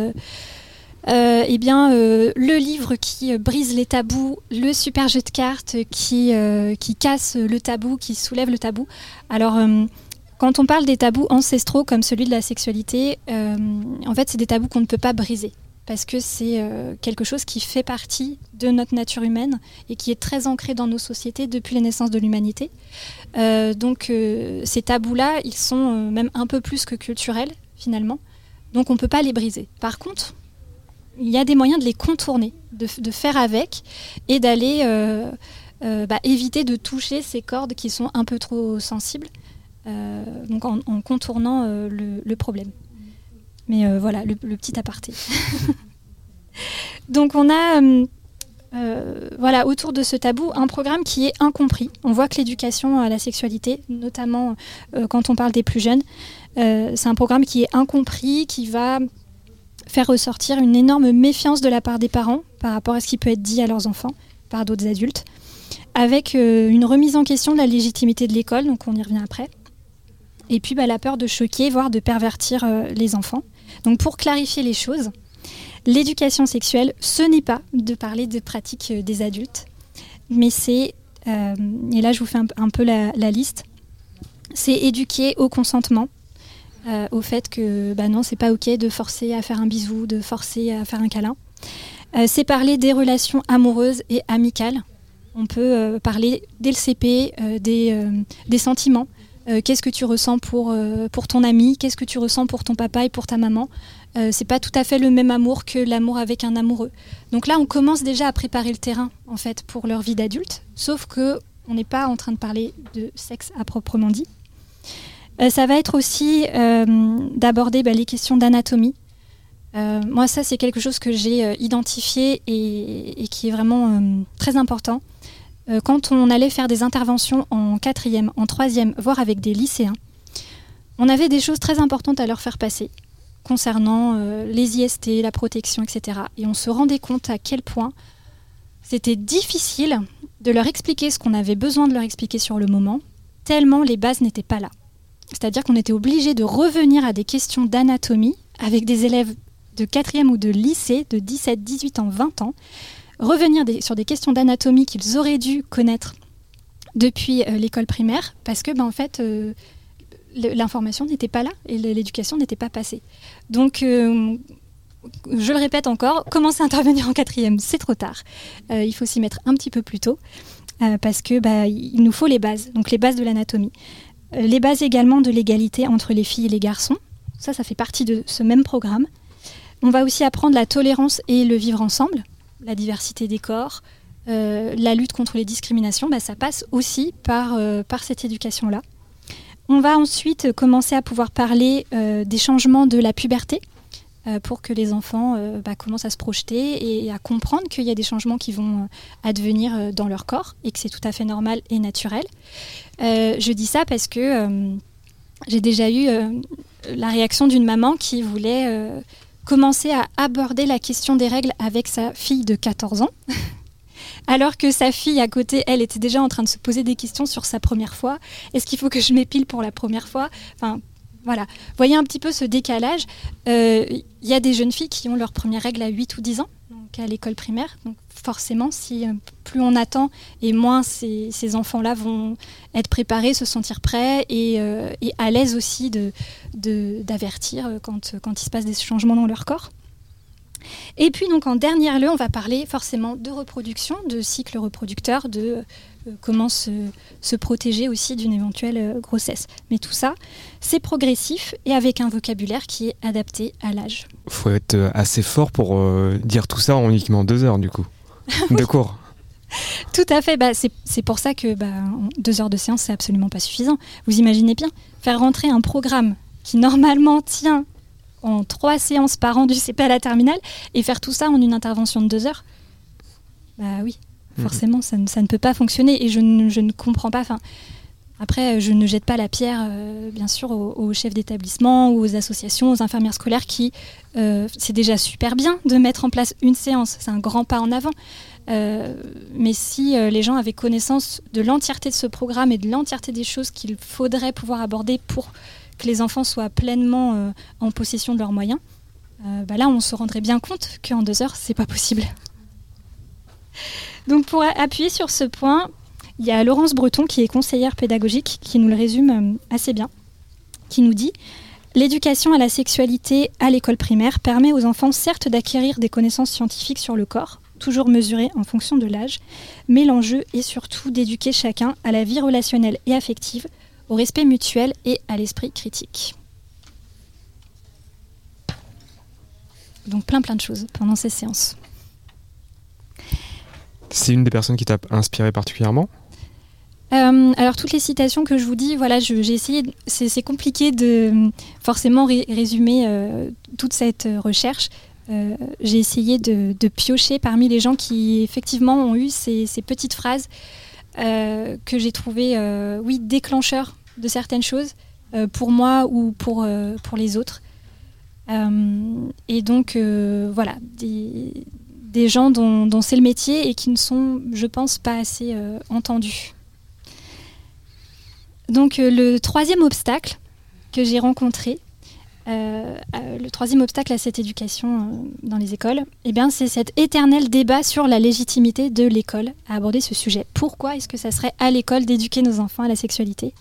eh bien, le livre qui brise les tabous, le super jeu de cartes qui, qui casse le tabou, qui soulève le tabou. Alors, quand on parle des tabous ancestraux comme celui de la sexualité, en fait, c'est des tabous qu'on ne peut pas briser parce que c'est euh, quelque chose qui fait partie de notre nature humaine et qui est très ancré dans nos sociétés depuis la naissance de l'humanité. Euh, donc euh, ces tabous-là, ils sont même un peu plus que culturels finalement, donc on ne peut pas les briser. Par contre, il y a des moyens de les contourner, de, faire avec et d'aller bah, éviter de toucher ces cordes qui sont un peu trop sensibles, donc en, contournant le problème. Mais euh, voilà, le, petit aparté. Donc on a euh, euh, voilà, autour de ce tabou, un programme qui est incompris. On voit que l'éducation à la sexualité, notamment quand on parle des plus jeunes, c'est un programme qui est incompris, qui va faire ressortir une énorme méfiance de la part des parents par rapport à ce qui peut être dit à leurs enfants par d'autres adultes, avec une remise en question de la légitimité de l'école, donc on y revient après, et puis bah, la peur de choquer, voire de pervertir les enfants. Donc pour clarifier les choses, l'éducation sexuelle, ce n'est pas de parler de pratiques euh, des adultes, mais c'est, euh, et là je vous fais un, peu la, liste, c'est éduquer au consentement, euh, au fait que bah non, c'est pas ok de forcer à faire un bisou, de forcer à faire un câlin. c'est parler des relations amoureuses et amicales. On peut parler dès le des sentiments, euh, qu'est-ce que tu ressens pour, euh, pour ton ami, qu'est-ce que tu ressens pour ton papa et pour ta maman? Euh, c'est pas tout à fait le même amour que l'amour avec un amoureux. Donc là, on commence déjà à préparer le terrain en fait pour leur vie d'adulte, sauf que on n'est pas en train de parler de sexe à proprement dit. ça va être aussi d'aborder bah, les questions d'anatomie. moi, ça, c'est quelque chose que j'ai identifié et, qui est vraiment très important. Euh, quand on allait faire des interventions en quatrième, en troisième, voire avec des lycéens, on avait des choses très importantes à leur faire passer concernant euh, les IST, la protection, etc. Et on se rendait compte à quel point c'était difficile de leur expliquer ce qu'on avait besoin de leur expliquer sur le moment, tellement les bases n'étaient pas là. C'est-à-dire qu'on était obligé de revenir à des questions d'anatomie avec des élèves de quatrième ou de lycée de 17, 18 ans, 20 ans, revenir sur des questions d'anatomie qu'ils auraient dû connaître depuis euh, l'école primaire, parce que, ben, en fait, euh, l'information n'était pas là et l'éducation n'était pas passée. Donc, euh, je le répète encore, commencer à intervenir en quatrième, c'est trop tard. il faut s'y mettre un petit peu plus tôt, parce que bah, il nous faut les bases, donc les bases de l'anatomie. les bases également de l'égalité entre les filles et les garçons. Ça, ça fait partie de ce même programme. On va aussi apprendre la tolérance et le vivre ensemble la diversité des corps, euh, la lutte contre les discriminations, bah, ça passe aussi par, euh, par cette éducation-là. On va ensuite commencer à pouvoir parler euh, des changements de la puberté pour que les enfants bah, commencent à se projeter et à comprendre qu'il y a des changements qui vont advenir dans leur corps et que c'est tout à fait normal et naturel. je dis ça parce que j'ai déjà eu la réaction d'une maman qui voulait commencer à aborder la question des règles avec sa fille de 14 ans. Alors que sa fille à côté, elle était déjà en train de se poser des questions sur sa première fois. Est-ce qu'il faut que je m'épile pour la première fois? Enfin, voilà. Voyez un petit peu ce décalage. Il euh, y a des jeunes filles qui ont leurs premières règles à 8 ou 10 ans. Qu'à l'école primaire. Donc forcément, si plus on attend et moins ces, enfants-là vont être préparés, se sentir prêts et, à l'aise aussi d'avertir quand, il se passe des changements dans leur corps. Et puis donc en dernier lieu, on va parler forcément de reproduction, de cycle reproducteur, de euh, comment se, protéger aussi d'une éventuelle euh, grossesse. Mais tout ça, c'est progressif et avec un vocabulaire qui est adapté à l'âge. Il faut être euh, assez fort pour dire tout ça en uniquement deux heures du coup, de cours. Tout à fait. Bah, c'est pour ça que bah, deux heures de séance, c'est absolument pas suffisant. Vous imaginez bien, faire rentrer un programme qui normalement tient en trois séances par an du CP à la terminale et faire tout ça en une intervention de deux heures, bah oui, mhm. forcément, ça, ne, peut pas fonctionner et je ne, comprends pas. Après, je ne jette pas la pierre, euh, bien sûr, aux, chefs d'établissement aux associations, aux infirmières scolaires qui, euh, c'est déjà super bien de mettre en place une séance, c'est un grand pas en avant. Euh, mais si les gens avaient connaissance de l'entièreté de ce programme et de l'entièreté des choses qu'il faudrait pouvoir aborder pour que les enfants soient pleinement euh, en possession de leurs moyens, euh, bah là, on se rendrait bien compte qu'en deux heures, c'est pas possible. Donc, pour appuyer sur ce point, il y a Laurence Breton, qui est conseillère pédagogique, qui nous le résume euh, assez bien, qui nous dit L'éducation à la sexualité à l'école primaire permet aux enfants certes d'acquérir des connaissances scientifiques sur le corps, toujours mesurées en fonction de l'âge, mais l'enjeu est surtout d'éduquer chacun à la vie relationnelle et affective au respect mutuel et à l'esprit critique. Donc plein plein de choses pendant ces séances. C'est une des personnes qui t'a inspiré particulièrement euh, alors toutes les citations que je vous dis, voilà, j'ai essayé. C'est compliqué de forcément résumer euh, toute cette recherche. Euh, j'ai essayé de, piocher parmi les gens qui effectivement ont eu ces, petites phrases que j'ai trouvé, euh, oui, déclencheur de certaines choses pour moi ou pour, pour les autres. et donc, voilà, des, gens dont, c'est le métier et qui ne sont, je pense, pas assez entendus. Donc, le troisième obstacle que j'ai rencontré, euh, euh, le troisième obstacle à cette éducation euh, dans les écoles, eh bien, c'est cet éternel débat sur la légitimité de l'école à aborder ce sujet. Pourquoi est-ce que ça serait à l'école d'éduquer nos enfants à la sexualité?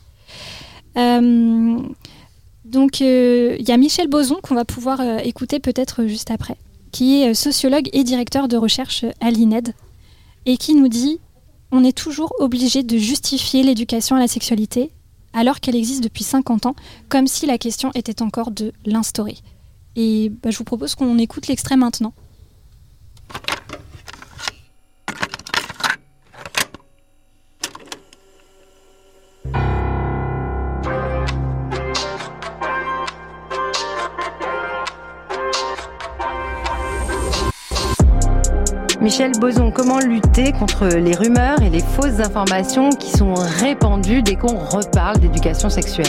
Donc, il y a Michel Boson qu'on va pouvoir écouter peut-être juste après, qui est sociologue et directeur de recherche à l'INED, et qui nous dit on est toujours obligé de justifier l'éducation à la sexualité alors qu'elle existe depuis 50 ans, comme si la question était encore de l'instaurer. Et bah, je vous propose qu'on écoute l'extrait maintenant. Michel Boson, comment lutter contre les rumeurs et les fausses informations qui sont répandues dès qu'on reparle d'éducation sexuelle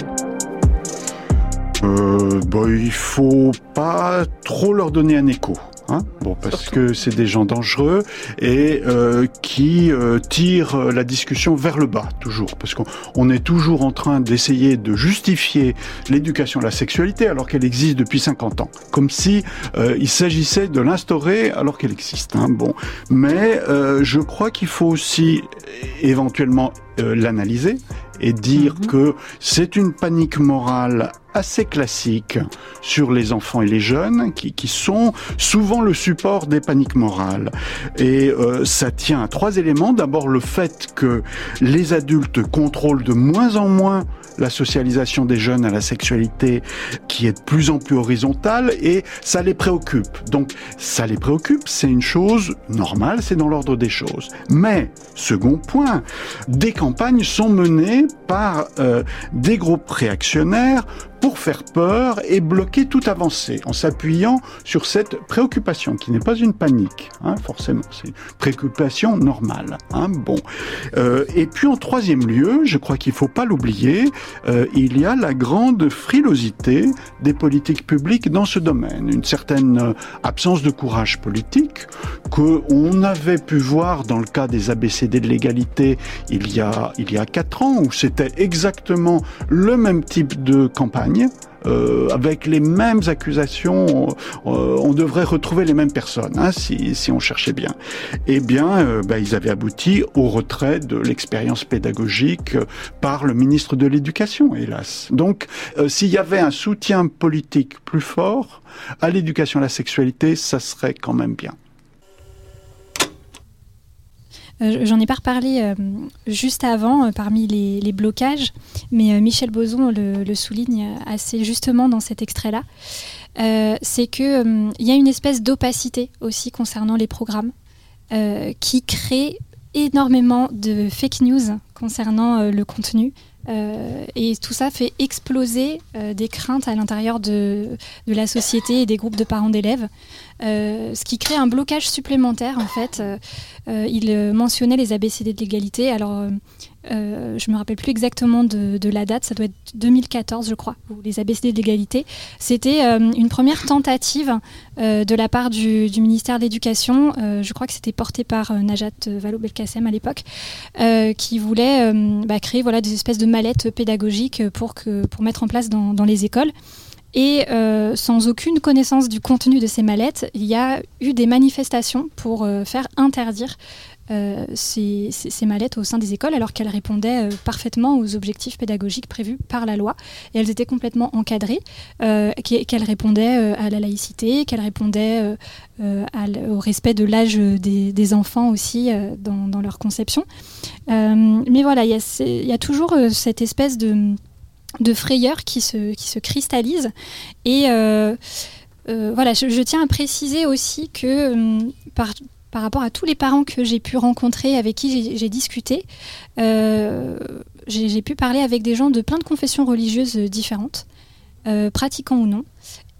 euh, bah, Il faut pas trop leur donner un écho. Hein. Bon, parce que c'est des gens dangereux et euh, qui euh, tirent la discussion vers le bas toujours, parce qu'on est toujours en train d'essayer de justifier l'éducation à la sexualité alors qu'elle existe depuis 50 ans, comme si euh, il s'agissait de l'instaurer alors qu'elle existe. Hein, bon, mais je crois qu'il faut aussi éventuellement euh, l'analyser et dire mhm. que c'est une panique morale assez classique sur les enfants et les jeunes qui, qui sont souvent le support des paniques morales. Et euh, ça tient à trois éléments. D'abord le fait que les adultes contrôlent de moins en moins la socialisation des jeunes à la sexualité qui est de plus en plus horizontale et ça les préoccupe. Donc ça les préoccupe, c'est une chose normale, c'est dans l'ordre des choses. Mais, second point, des campagnes sont menées par euh, des groupes réactionnaires pour faire peur et bloquer toute avancée en s'appuyant sur cette préoccupation qui n'est pas une panique, hein, forcément, c'est une préoccupation normale. Hein, bon, euh, et puis en troisième lieu, je crois qu'il faut pas l'oublier, euh, il y a la grande frilosité des politiques publiques dans ce domaine, une certaine euh, absence de courage politique que on avait pu voir dans le cas des ABCD de l'égalité il y a il y a quatre ans où c'était exactement le même type de campagne euh, avec les mêmes accusations, euh, on devrait retrouver les mêmes personnes, hein, si, si, on cherchait bien. Eh bien, euh, bah, ils avaient abouti au retrait de l'expérience pédagogique par le ministre de l'Éducation, hélas. Donc, s'il y avait un soutien politique plus fort à l'éducation à la sexualité, ça serait quand même bien. Euh, j'en ai pas reparlé euh, juste avant euh, parmi les, blocages, mais Michel Boson le, souligne assez justement dans cet extrait-là. c'est qu'il il y a une espèce d'opacité aussi concernant les programmes qui crée énormément de fake news concernant le contenu. et tout ça fait exploser des craintes à l'intérieur de, de, la société et des groupes de parents d'élèves. Euh, ce qui crée un blocage supplémentaire en fait. Euh, euh, il mentionnait les ABCD de l'égalité. Alors, je me rappelle plus exactement de, la date, ça doit être 2014 je crois, les ABCD de l'égalité. C'était une première tentative de la part du, ministère de l'Éducation, je crois que c'était porté par Najat Vallaud-Belkacem à l'époque, qui voulait bah, créer voilà, des espèces de mallettes pédagogiques pour, mettre en place dans les écoles. Et euh, sans aucune connaissance du contenu de ces mallettes, il y a eu des manifestations pour euh, faire interdire euh, ces, mallettes au sein des écoles alors qu'elles répondaient parfaitement aux objectifs pédagogiques prévus par la loi et elles étaient complètement encadrées, qu'elles répondaient à la laïcité, qu'elles répondaient au respect de l'âge des, enfants aussi dans, leur conception. mais voilà, il y, a toujours cette espèce de de frayeur qui se, qui se cristallise. Et euh, euh, voilà, je, tiens à préciser aussi que euh, par, par rapport à tous les parents que j'ai pu rencontrer, avec qui j'ai discuté, j'ai pu parler avec des gens de plein de confessions religieuses différentes, pratiquants ou non.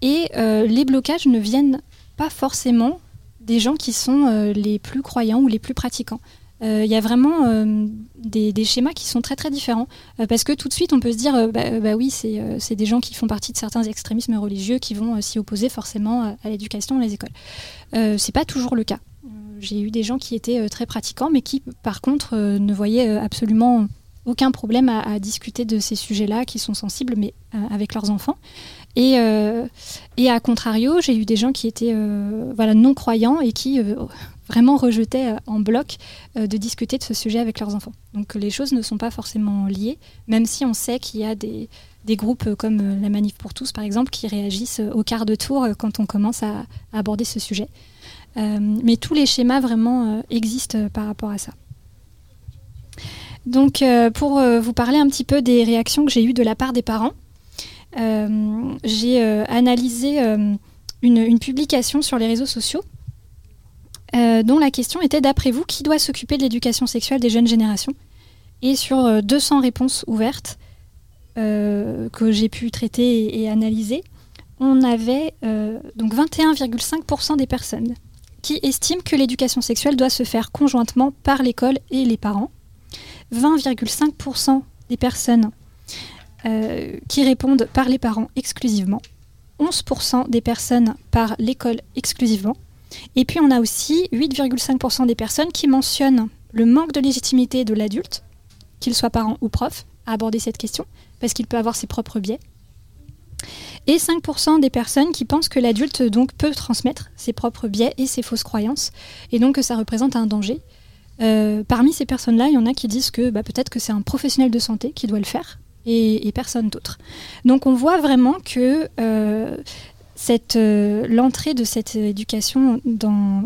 Et les blocages ne viennent pas forcément des gens qui sont les plus croyants ou les plus pratiquants. Euh, il y a vraiment euh, des, schémas qui sont très très différents. Euh, parce que tout de suite, on peut se dire, bah, bah, oui, c'est des gens qui font partie de certains extrémismes religieux qui vont s'y opposer forcément à l'éducation dans les écoles. c'est pas toujours le cas. J'ai eu des gens qui étaient très pratiquants, mais qui, par contre, ne voyaient absolument aucun problème à, discuter de ces sujets-là qui sont sensibles, mais avec leurs enfants. Et, et à contrario, j'ai eu des gens qui étaient voilà, non croyants et qui vraiment rejetaient euh, en bloc euh, de discuter de ce sujet avec leurs enfants. Donc les choses ne sont pas forcément liées, même si on sait qu'il y a des, groupes comme euh, la Manif pour tous, par exemple, qui réagissent au quart de tour quand on commence à, aborder ce sujet. mais tous les schémas vraiment existent par rapport à ça. Donc pour vous parler un petit peu des réactions que j'ai eues de la part des parents, j'ai analysé une, publication sur les réseaux sociaux euh, dont la question était d'après vous, qui doit s'occuper de l'éducation sexuelle des jeunes générations? Et sur 200 euh, réponses ouvertes euh, que j'ai pu traiter et, analyser, on avait donc 21,5% des personnes qui estiment que l'éducation sexuelle doit se faire conjointement par l'école et les parents. 20,5% des personnes qui répondent par les parents exclusivement. 11% des personnes par l'école exclusivement et puis on a aussi 8,5% des personnes qui mentionnent le manque de légitimité de l'adulte, qu'il soit parent ou prof, à aborder cette question, parce qu'il peut avoir ses propres biais. Et 5% des personnes qui pensent que l'adulte donc peut transmettre ses propres biais et ses fausses croyances, et donc que ça représente un danger. Euh, parmi ces personnes-là, il y en a qui disent que bah, peut-être que c'est un professionnel de santé qui doit le faire, et, personne d'autre. Donc on voit vraiment que euh, euh, l'entrée de cette éducation dans,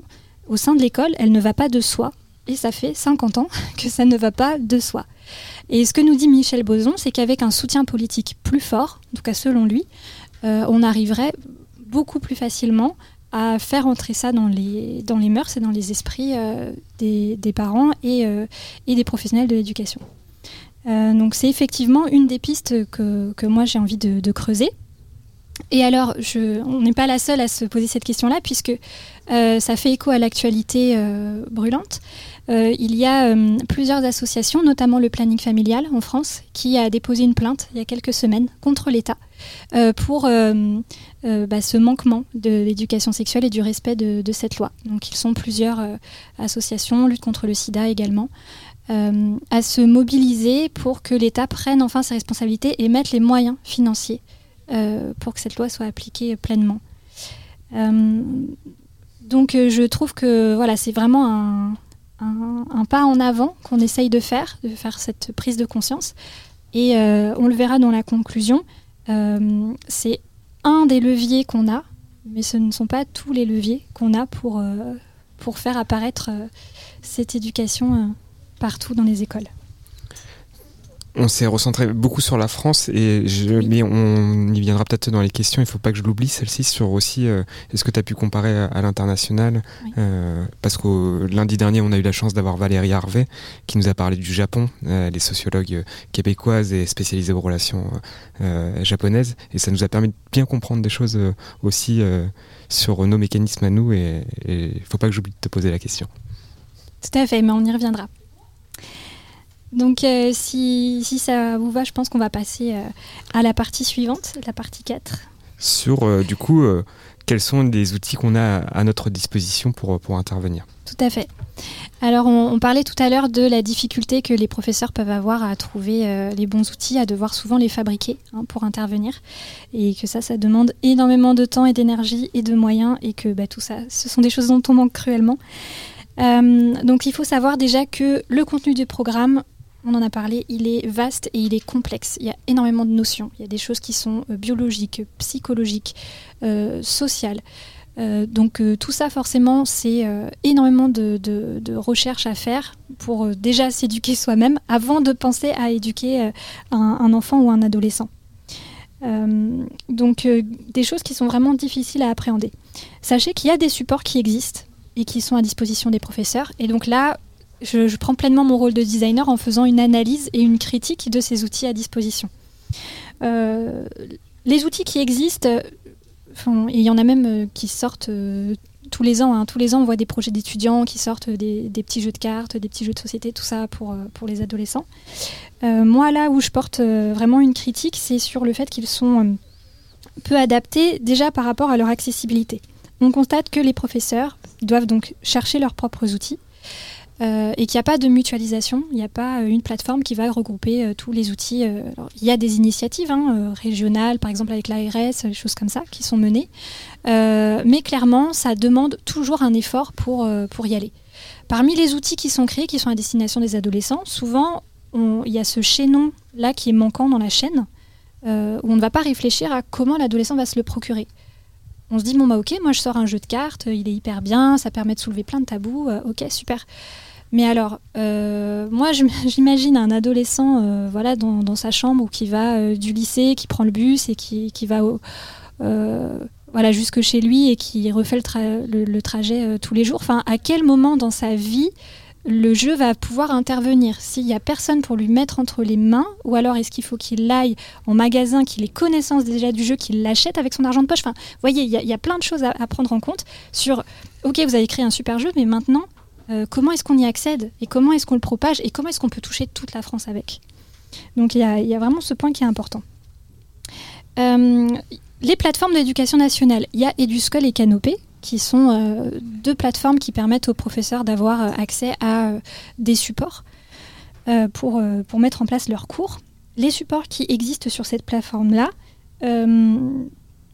au sein de l'école, elle ne va pas de soi. Et ça fait 50 ans que ça ne va pas de soi. Et ce que nous dit Michel Boson, c'est qu'avec un soutien politique plus fort, en tout cas selon lui, euh, on arriverait beaucoup plus facilement à faire entrer ça dans les, dans les mœurs et dans les esprits euh, des, parents et, et, des professionnels de l'éducation. donc c'est effectivement une des pistes que, que moi j'ai envie de creuser. Et alors, on n'est pas la seule à se poser cette question-là, puisque euh, ça fait écho à l'actualité euh, brûlante. Euh, il y a plusieurs associations, notamment le Planning Familial en France, qui a déposé une plainte il y a quelques semaines contre l'État pour bah, ce manquement de l'éducation sexuelle et du respect de, de, cette loi. Donc, ils sont plusieurs associations, lutte contre le sida également. à se mobiliser pour que l'État prenne enfin ses responsabilités et mette les moyens financiers pour que cette loi soit appliquée pleinement. donc je trouve que voilà, c'est vraiment un, un, pas en avant qu'on essaye de faire, de faire cette prise de conscience. Et on le verra dans la conclusion. c'est un des leviers qu'on a, mais ce ne sont pas tous les leviers qu'on a pour, pour faire apparaître cette éducation partout dans les écoles on s'est recentré beaucoup sur la France et je, mais on y viendra peut-être dans les questions. Il ne faut pas que je l'oublie celle-ci sur aussi euh, est-ce que tu as pu comparer à, l'international euh, parce que lundi dernier on a eu la chance d'avoir Valérie Harvey qui nous a parlé du Japon, euh, les sociologues québécoises et spécialisées aux relations japonaises et ça nous a permis de bien comprendre des choses aussi sur nos mécanismes à nous et il ne faut pas que j'oublie de te poser la question. Tout à fait, mais on y reviendra. Donc euh, si, ça vous va, je pense qu'on va passer euh, à la partie suivante, la partie 4. Sur, euh, du coup, quels sont les outils qu'on a à notre disposition pour, pour intervenir? Tout à fait. Alors on, parlait tout à l'heure de la difficulté que les professeurs peuvent avoir à trouver les bons outils, à devoir souvent les fabriquer hein, pour intervenir. Et que ça, ça demande énormément de temps et d'énergie et de moyens. Et que bah, tout ça, ce sont des choses dont on manque cruellement. donc il faut savoir déjà que le contenu du programme, on en a parlé, il est vaste et il est complexe. Il y a énormément de notions. Il y a des choses qui sont euh, biologiques, psychologiques, euh, sociales. Euh, donc tout ça, forcément, c'est énormément de, recherches à faire pour déjà s'éduquer soi-même avant de penser à éduquer un, enfant ou un adolescent. donc des choses qui sont vraiment difficiles à appréhender. Sachez qu'il y a des supports qui existent et qui sont à disposition des professeurs. Et donc là, je, prends pleinement mon rôle de designer en faisant une analyse et une critique de ces outils à disposition. Euh, les outils qui existent, il y en a même euh, qui sortent euh, tous les ans. Hein. Tous les ans, on voit des projets d'étudiants qui sortent des, petits jeux de cartes, des petits jeux de société, tout ça pour, pour les adolescents. moi, là où je porte vraiment une critique, c'est sur le fait qu'ils sont peu adaptés déjà par rapport à leur accessibilité. On constate que les professeurs doivent donc chercher leurs propres outils. Euh, et qu'il n'y a pas de mutualisation, il n'y a pas euh, une plateforme qui va regrouper euh, tous les outils. il y a des initiatives hein, régionales, par exemple avec l'ARS, des choses comme ça, qui sont menées, mais clairement, ça demande toujours un effort pour, pour y aller. Parmi les outils qui sont créés, qui sont à destination des adolescents, souvent, il y a ce chaînon là qui est manquant dans la chaîne, où on ne va pas réfléchir à comment l'adolescent va se le procurer. On se dit, bon, bah ok, moi je sors un jeu de cartes, il est hyper bien, ça permet de soulever plein de tabous, ok, super. Mais alors, euh, moi, j'imagine un adolescent euh, voilà, dans, sa chambre ou qui va euh, du lycée, qui prend le bus et qui, va voilà, jusque chez lui et qui refait le, trajet tous les jours. Enfin, à quel moment dans sa vie le jeu va pouvoir intervenir? S'il n'y a personne pour lui mettre entre les mains, ou alors est-ce qu'il faut qu'il aille en magasin, qu'il ait connaissance déjà du jeu, qu'il l'achète avec son argent de poche? Enfin, vous voyez, il y, a plein de choses à prendre en compte sur, ok, vous avez créé un super jeu, mais maintenant, euh, comment est-ce qu'on y accède et comment est-ce qu'on le propage et comment est-ce qu'on peut toucher toute la France avec? Donc il y, a vraiment ce point qui est important. Euh, les plateformes d'éducation nationale, il y a EduSchool et Canopé, qui sont euh, deux plateformes qui permettent aux professeurs d'avoir accès à des supports pour, pour mettre en place leurs cours. Les supports qui existent sur cette plateforme-là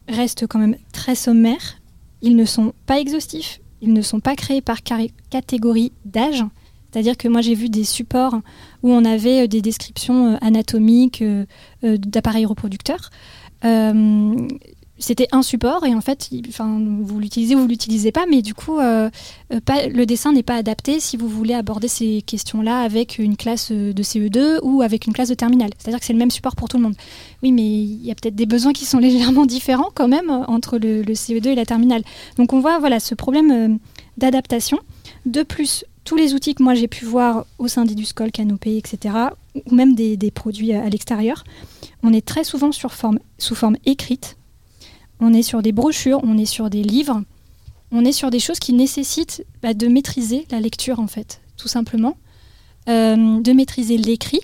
restent quand même très sommaires. Ils ne sont pas exhaustifs, ils ne sont pas créés par catégorie d'âge. C'est-à-dire que moi j'ai vu des supports où on avait euh, des descriptions euh, anatomiques euh, d'appareils reproducteurs. C'était un support et en fait, enfin, vous l'utilisez ou vous l'utilisez pas, mais du coup, le dessin n'est pas adapté si vous voulez aborder ces questions-là avec une classe de CE2 ou avec une classe de terminale. C'est-à-dire que c'est le même support pour tout le monde. Oui, mais il y a peut-être des besoins qui sont légèrement différents quand même entre le, le CE2 et la terminale. Donc on voit voilà ce problème d'adaptation. De plus, tous les outils que moi j'ai pu voir au sein d'Iduscol, Canopé, etc., ou même des, produits à, l'extérieur, on est très souvent sur forme, sous forme écrite. On est sur des brochures, on est sur des livres, on est sur des choses qui nécessitent bah, de maîtriser la lecture en fait, tout simplement, euh, de maîtriser l'écrit.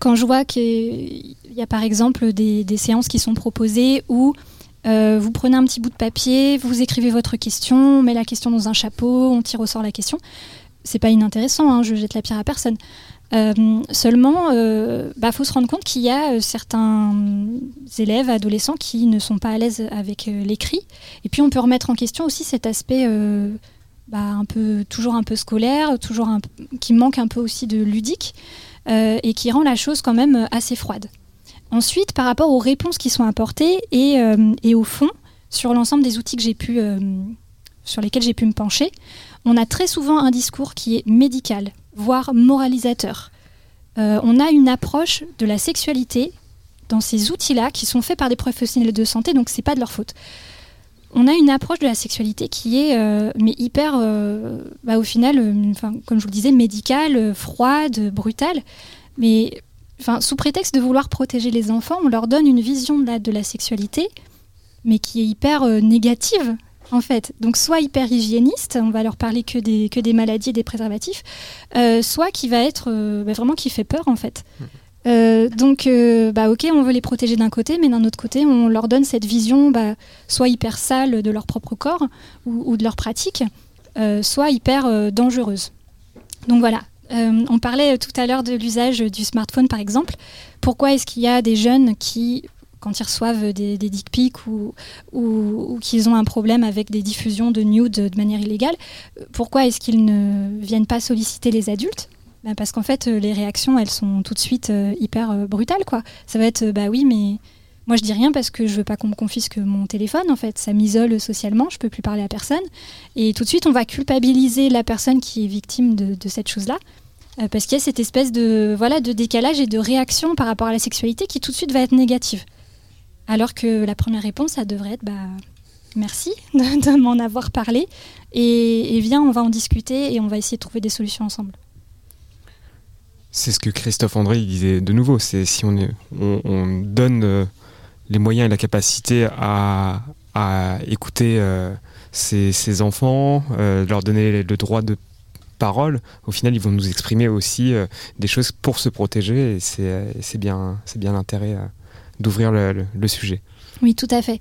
Quand je vois qu'il y a par exemple des, séances qui sont proposées où euh, vous prenez un petit bout de papier, vous écrivez votre question, on met la question dans un chapeau, on tire au sort la question. C'est pas inintéressant, hein, je jette la pierre à personne. Seulement, il bah, faut se rendre compte qu'il y a certains élèves, adolescents qui ne sont pas à l'aise avec l'écrit. Et puis on peut remettre en question aussi cet aspect bah, un peu, toujours un peu scolaire, toujours qui manque un peu aussi de ludique et qui rend la chose quand même assez froide. Ensuite, par rapport aux réponses qui sont apportées et, et au fond, sur l'ensemble des outils que sur lesquels j'ai pu me pencher, on a très souvent un discours qui est médical, voire moralisateur. Euh, on a une approche de la sexualité dans ces outils-là qui sont faits par des professionnels de santé, donc c'est pas de leur faute. On a une approche de la sexualité qui est euh, mais hyper, euh, bah, au final, comme je vous le disais, médicale, froide, brutale. Mais sous prétexte de vouloir protéger les enfants, on leur donne une vision de de la sexualité, mais qui est hyper négative en fait. Donc soit hyper hygiéniste, on va leur parler que des, que des maladies et des préservatifs, euh, soit qui va être euh, bah, vraiment qui fait peur en fait. Mmh. Euh, donc, bah ok, on veut les protéger d'un côté, mais d'un autre côté, on leur donne cette vision, bah, soit hyper sale de leur propre corps ou, de leur pratique, soit hyper dangereuse. Donc voilà. on parlait tout à l'heure de l'usage du smartphone, par exemple. Pourquoi est-ce qu'il y a des jeunes qui quand ils reçoivent des, dick pics ou, qu'ils ont un problème avec des diffusions de nudes de manière illégale, pourquoi est-ce qu'ils ne viennent pas solliciter les adultes? Ben Parce qu'en fait, les réactions, elles sont tout de suite euh, hyper euh, brutales. Quoi. Ça va être, bah oui, mais moi je dis rien parce que je veux pas qu'on me confisque mon téléphone, en fait. Ça m'isole socialement, je peux plus parler à personne. Et tout de suite, on va culpabiliser la personne qui est victime de, de cette chose-là euh, parce qu'il y a cette espèce de, voilà, de décalage et de réaction par rapport à la sexualité qui tout de suite va être négative. Alors que la première réponse, ça devrait être bah, merci de, m'en avoir parlé et, viens, on va en discuter et on va essayer de trouver des solutions ensemble. C'est ce que Christophe André disait de nouveau, c'est si on, on, donne euh, les moyens et la capacité à, écouter ces, euh, enfants, euh, leur donner le droit de parole, au final ils vont nous exprimer aussi des choses pour se protéger et c'est bien, bien l'intérêt d'ouvrir le, sujet. Oui, tout à fait.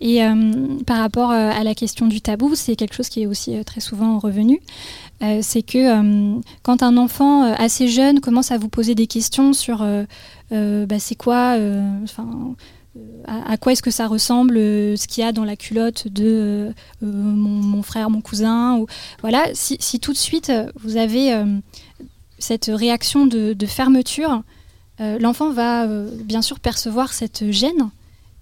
Et euh, par rapport euh, à la question du tabou, c'est quelque chose qui est aussi euh, très souvent revenu. c'est que quand un enfant assez jeune commence à vous poser des questions sur bah, c'est quoi, à, quoi est-ce que ça ressemble ce qu'il y a dans la culotte de mon, frère, mon cousin, ou voilà, si, tout de suite vous avez cette réaction de fermeture, l'enfant va euh, bien sûr percevoir cette gêne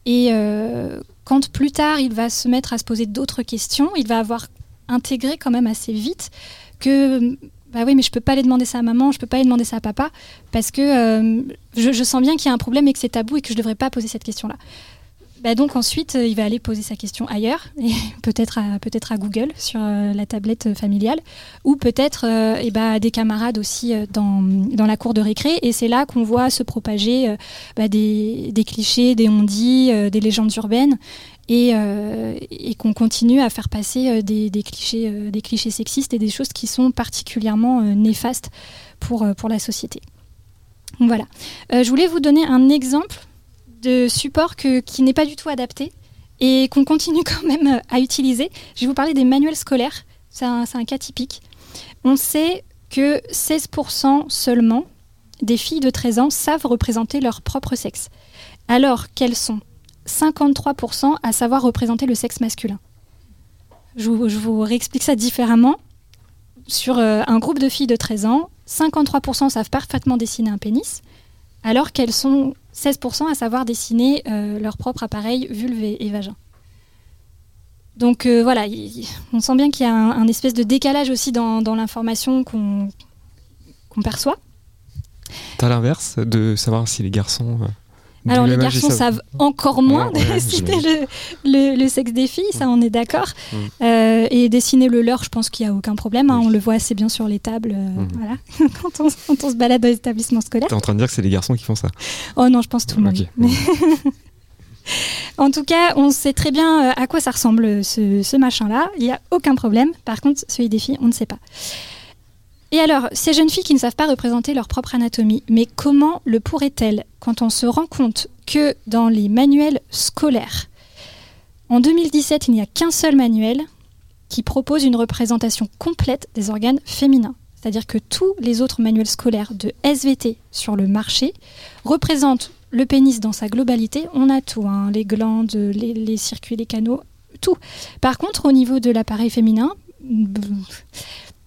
et euh, quand plus tard il va se mettre à se poser d'autres questions, il va avoir intégré quand même assez vite que bah oui mais je peux pas aller demander ça à maman, je peux pas aller demander ça à papa parce que je, je, sens bien qu'il y a un problème et que c'est tabou et que je devrais pas poser cette question là. Bah, donc ensuite, euh, il va aller poser sa question ailleurs, peut-être à, à Google sur euh, la tablette familiale, ou peut-être euh, eh bah, à des camarades aussi dans, la cour de récré. Et c'est là qu'on voit se propager bah, des, clichés, des ondits, des légendes urbaines, et, qu'on continue à faire passer des, des, clichés, des clichés sexistes et des choses qui sont particulièrement néfastes pour, pour la société. voilà. je voulais vous donner un exemple de support qui n'est pas du tout adapté et qu'on continue quand même à utiliser. Je vais vous parler des manuels scolaires. C'est un, cas typique. On sait que 16% seulement des filles de 13 ans savent représenter leur propre sexe, alors qu'elles sont 53% à savoir représenter le sexe masculin. Je vous, réexplique ça différemment. Sur euh, un groupe de filles de 13 ans, 53% savent parfaitement dessiner un pénis, alors qu'elles sont 16% à savoir dessiner euh, leur propre appareil vulve et, vagin. Donc euh, voilà, on sent bien qu'il y a un, espèce de décalage aussi dans, l'information qu'on perçoit. T'as l'inverse de savoir si les garçons euh, alors les garçons savent encore moins dessiner le, sexe des filles, ça on est d'accord. Mm. Euh, et dessiner le leur, je pense qu'il n'y a aucun problème. Hein. on le voit assez bien sur les tables euh, mm. voilà, quand, on, se balade dans les établissements scolaires. T'es en train de dire que c'est les garçons qui font ça Oh non, je pense tout le monde. en tout cas, on sait très bien euh, à quoi ça ressemble ce, ce machin-là. Il n'y a aucun problème. Par contre, celui des filles, on ne sait pas. Et alors, ces jeunes filles qui ne savent pas représenter leur propre anatomie, mais comment le pourraient-elles quand on se rend compte que dans les manuels scolaires, en 2017, il n'y a qu'un seul manuel qui propose une représentation complète des organes féminins? C'est-à-dire que tous les autres manuels scolaires de SVT sur le marché représentent le pénis dans sa globalité. On a tout, hein, les glandes, les, circuits, les canaux, tout. Par contre, au niveau de l'appareil féminin,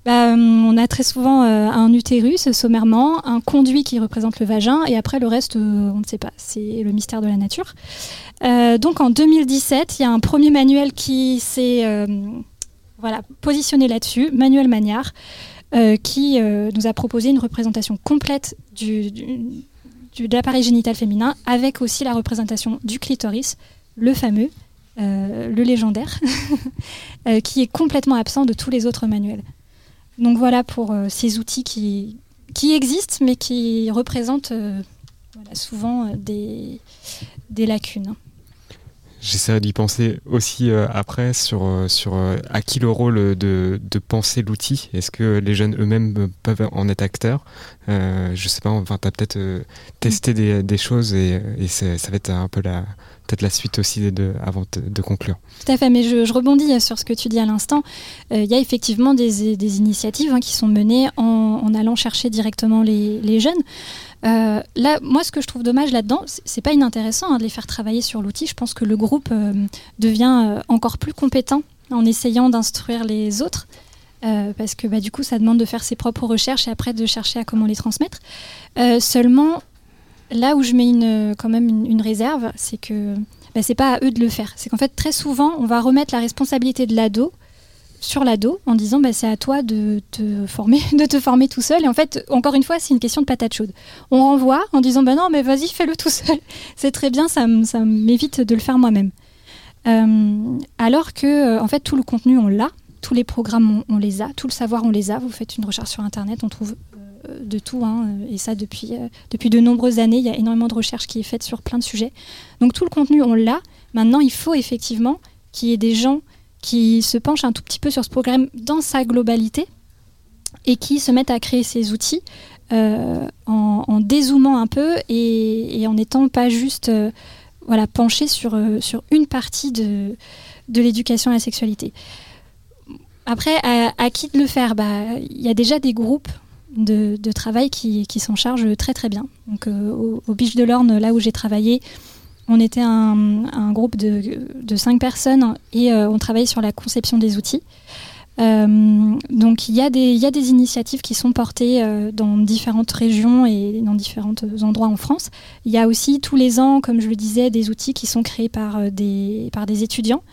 bah, on a très souvent euh, un utérus sommairement, un conduit qui représente le vagin, et après le reste, euh, on ne sait pas. C'est le mystère de la nature. Euh, donc en 2017, il y a un premier manuel qui s'est voilà, positionné là-dessus, Manuel Magnard, qui nous a proposé une représentation complète de l'appareil génital féminin, avec aussi la représentation du clitoris, le fameux, le légendaire, qui est complètement absent de tous les autres manuels. Donc voilà pour euh, ces outils qui, qui existent, mais qui représentent euh, souvent euh, des, des lacunes. J'essaierai d'y penser aussi après sur, sur à qui le rôle de, de penser l'outil. Est-ce que les jeunes eux-mêmes peuvent en être acteurs? Je sais pas, enfin, tu as peut-être testé des, des, choses et, et ça va être un peu la, peut-être la suite aussi de, avant de, conclure. Tout à fait, mais je, rebondis sur ce que tu dis à l'instant. Euh, il y a effectivement des, initiatives hein, qui sont menées en, allant chercher directement les, les jeunes. Euh, là, moi, ce que je trouve dommage là-dedans, c'est pas inintéressant hein, de les faire travailler sur l'outil. Je pense que le groupe euh, devient encore plus compétent en essayant d'instruire les autres. parce que bah, du coup, ça demande de faire ses propres recherches et après de chercher à comment les transmettre. seulement, Là où je mets quand même une, réserve, c'est que bah, c'est pas à eux de le faire. C'est qu'en fait, très souvent, on va remettre la responsabilité de l'ado sur l'ado en disant bah, c'est à toi de te former, de te former tout seul. Et en fait, encore une fois, c'est une question de patate chaude. On renvoie en disant bah non, mais vas-y, fais-le tout seul. c'est très bien, ça, m'évite de le faire moi-même. Euh, alors que, euh, en fait, tout le contenu, on l'a. Tous les programmes, on, les a. Tout le savoir, on les a. Vous faites une recherche sur Internet, on trouve de tout, hein, et ça depuis, euh, depuis de nombreuses années. Il y a énormément de recherches qui est faite sur plein de sujets. Donc tout le contenu, on l'a. Maintenant, il faut effectivement qu'il y ait des gens qui se penchent un tout petit peu sur ce programme dans sa globalité et qui se mettent à créer ces outils euh, en, dézoomant un peu et, en n'étant pas juste euh, voilà, penchés sur, sur une partie de, de l'éducation à la sexualité. Après, à, qui de le faire? Bah, Il y a déjà des groupes de, travail qui, s'en charge très très bien. Donc, euh, au, Biche de l'Orne, là où j'ai travaillé, on était un, groupe de, cinq personnes et euh, on travaillait sur la conception des outils. Euh, donc il y, a des, y, a des initiatives qui sont portées dans différentes régions et dans différents endroits en France. Il y a aussi tous les ans, comme je le disais, des outils qui sont créés par des, par des étudiants.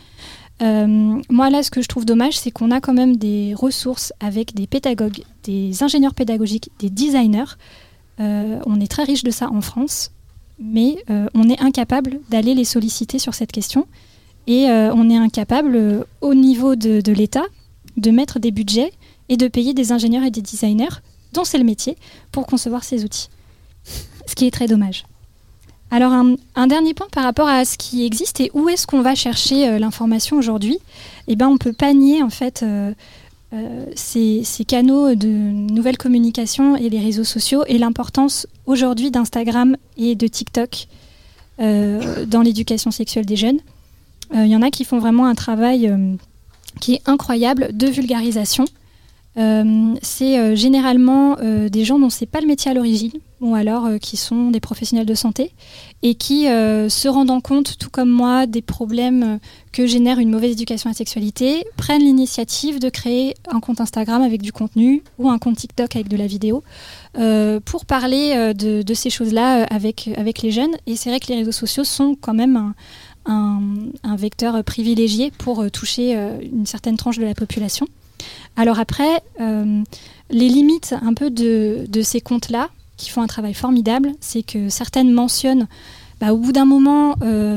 Euh, moi, là, ce que je trouve dommage, c'est qu'on a quand même des ressources avec des pédagogues, des ingénieurs pédagogiques, des designers. Euh, on est très riche de ça en France, mais euh, on est incapable d'aller les solliciter sur cette question. Et on est incapable, au niveau de, de l'État, de mettre des budgets et de payer des ingénieurs et des designers, dont c'est le métier, pour concevoir ces outils. Ce qui est très dommage. Alors un, dernier point par rapport à ce qui existe et où est-ce qu'on va chercher euh, l'information aujourd'hui Eh ben on peut pas nier en fait euh, euh, ces, canaux de nouvelles communications et les réseaux sociaux et l'importance aujourd'hui d'Instagram et de TikTok dans l'éducation sexuelle des jeunes. Il y en a qui font vraiment un travail qui est incroyable de vulgarisation. C'est généralement des gens dont c'est pas le métier à l'origine, ou alors euh, qui sont des professionnels de santé et qui euh, se rendant compte, tout comme moi, des problèmes euh, que génère une mauvaise éducation à la sexualité, prennent l'initiative de créer un compte Instagram avec du contenu ou un compte TikTok avec de la vidéo pour parler de, ces choses-là avec, avec les jeunes. Et c'est vrai que les réseaux sociaux sont quand même un, vecteur privilégié pour toucher une certaine tranche de la population. Alors après, les limites un peu de, ces comptes-là, qui font un travail formidable, c'est que certaines mentionnent bah, au bout d'un moment euh,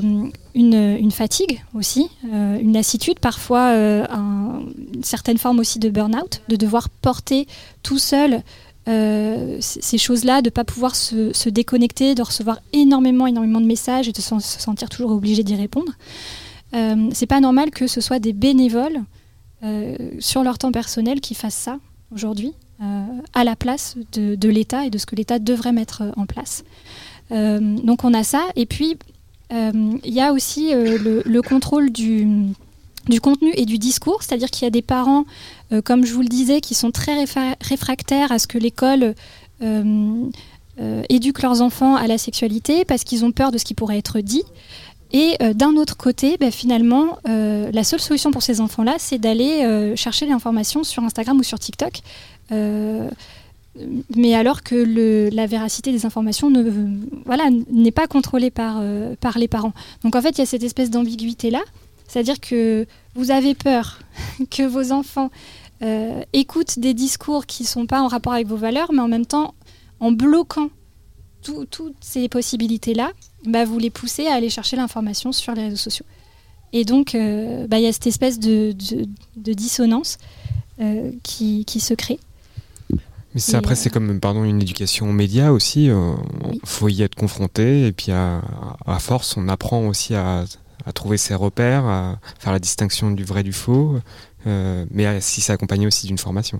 une, fatigue aussi, euh, une lassitude, parfois euh, une certaine forme aussi de burn-out, de devoir porter tout seul ces choses-là, de ne pas pouvoir se, déconnecter, de recevoir énormément, énormément de messages et de se, sentir toujours obligé d'y répondre. c'est pas normal que ce soit des bénévoles sur leur temps personnel qui fassent ça aujourd'hui. Euh, à la place de, l'État et de ce que l'État devrait mettre euh, en place. Euh, donc on a ça. Et puis, il y a aussi le, contrôle du contenu et du discours, c'est-à-dire qu'il y a des parents, comme je vous le disais, qui sont très réfractaires à ce que l'école éduque leurs enfants à la sexualité parce qu'ils ont peur de ce qui pourrait être dit. Et d'un autre côté, ben, finalement, la seule solution pour ces enfants-là, c'est d'aller chercher l'information sur Instagram ou sur TikTok mais alors que la véracité des informations n'est pas contrôlée par, euh, par les parents. Donc en fait, il y a cette espèce d'ambiguïté-là, c'est-à-dire que vous avez peur que vos enfants euh, écoutent des discours qui ne sont pas en rapport avec vos valeurs, mais en même temps, en bloquant toutes ces possibilités-là, bah, vous les poussez à aller chercher l'information sur les réseaux sociaux. Et donc, euh, bah, il y a cette espèce de, de, dissonance qui, qui se crée. Mais après, c'est euh, comme pardon, une éducation aux médias aussi. Il euh, faut y être confronté. Et puis, à, force, on apprend aussi à, trouver ses repères, à faire la distinction du vrai du faux. Euh, mais si c'est accompagné aussi d'une formation.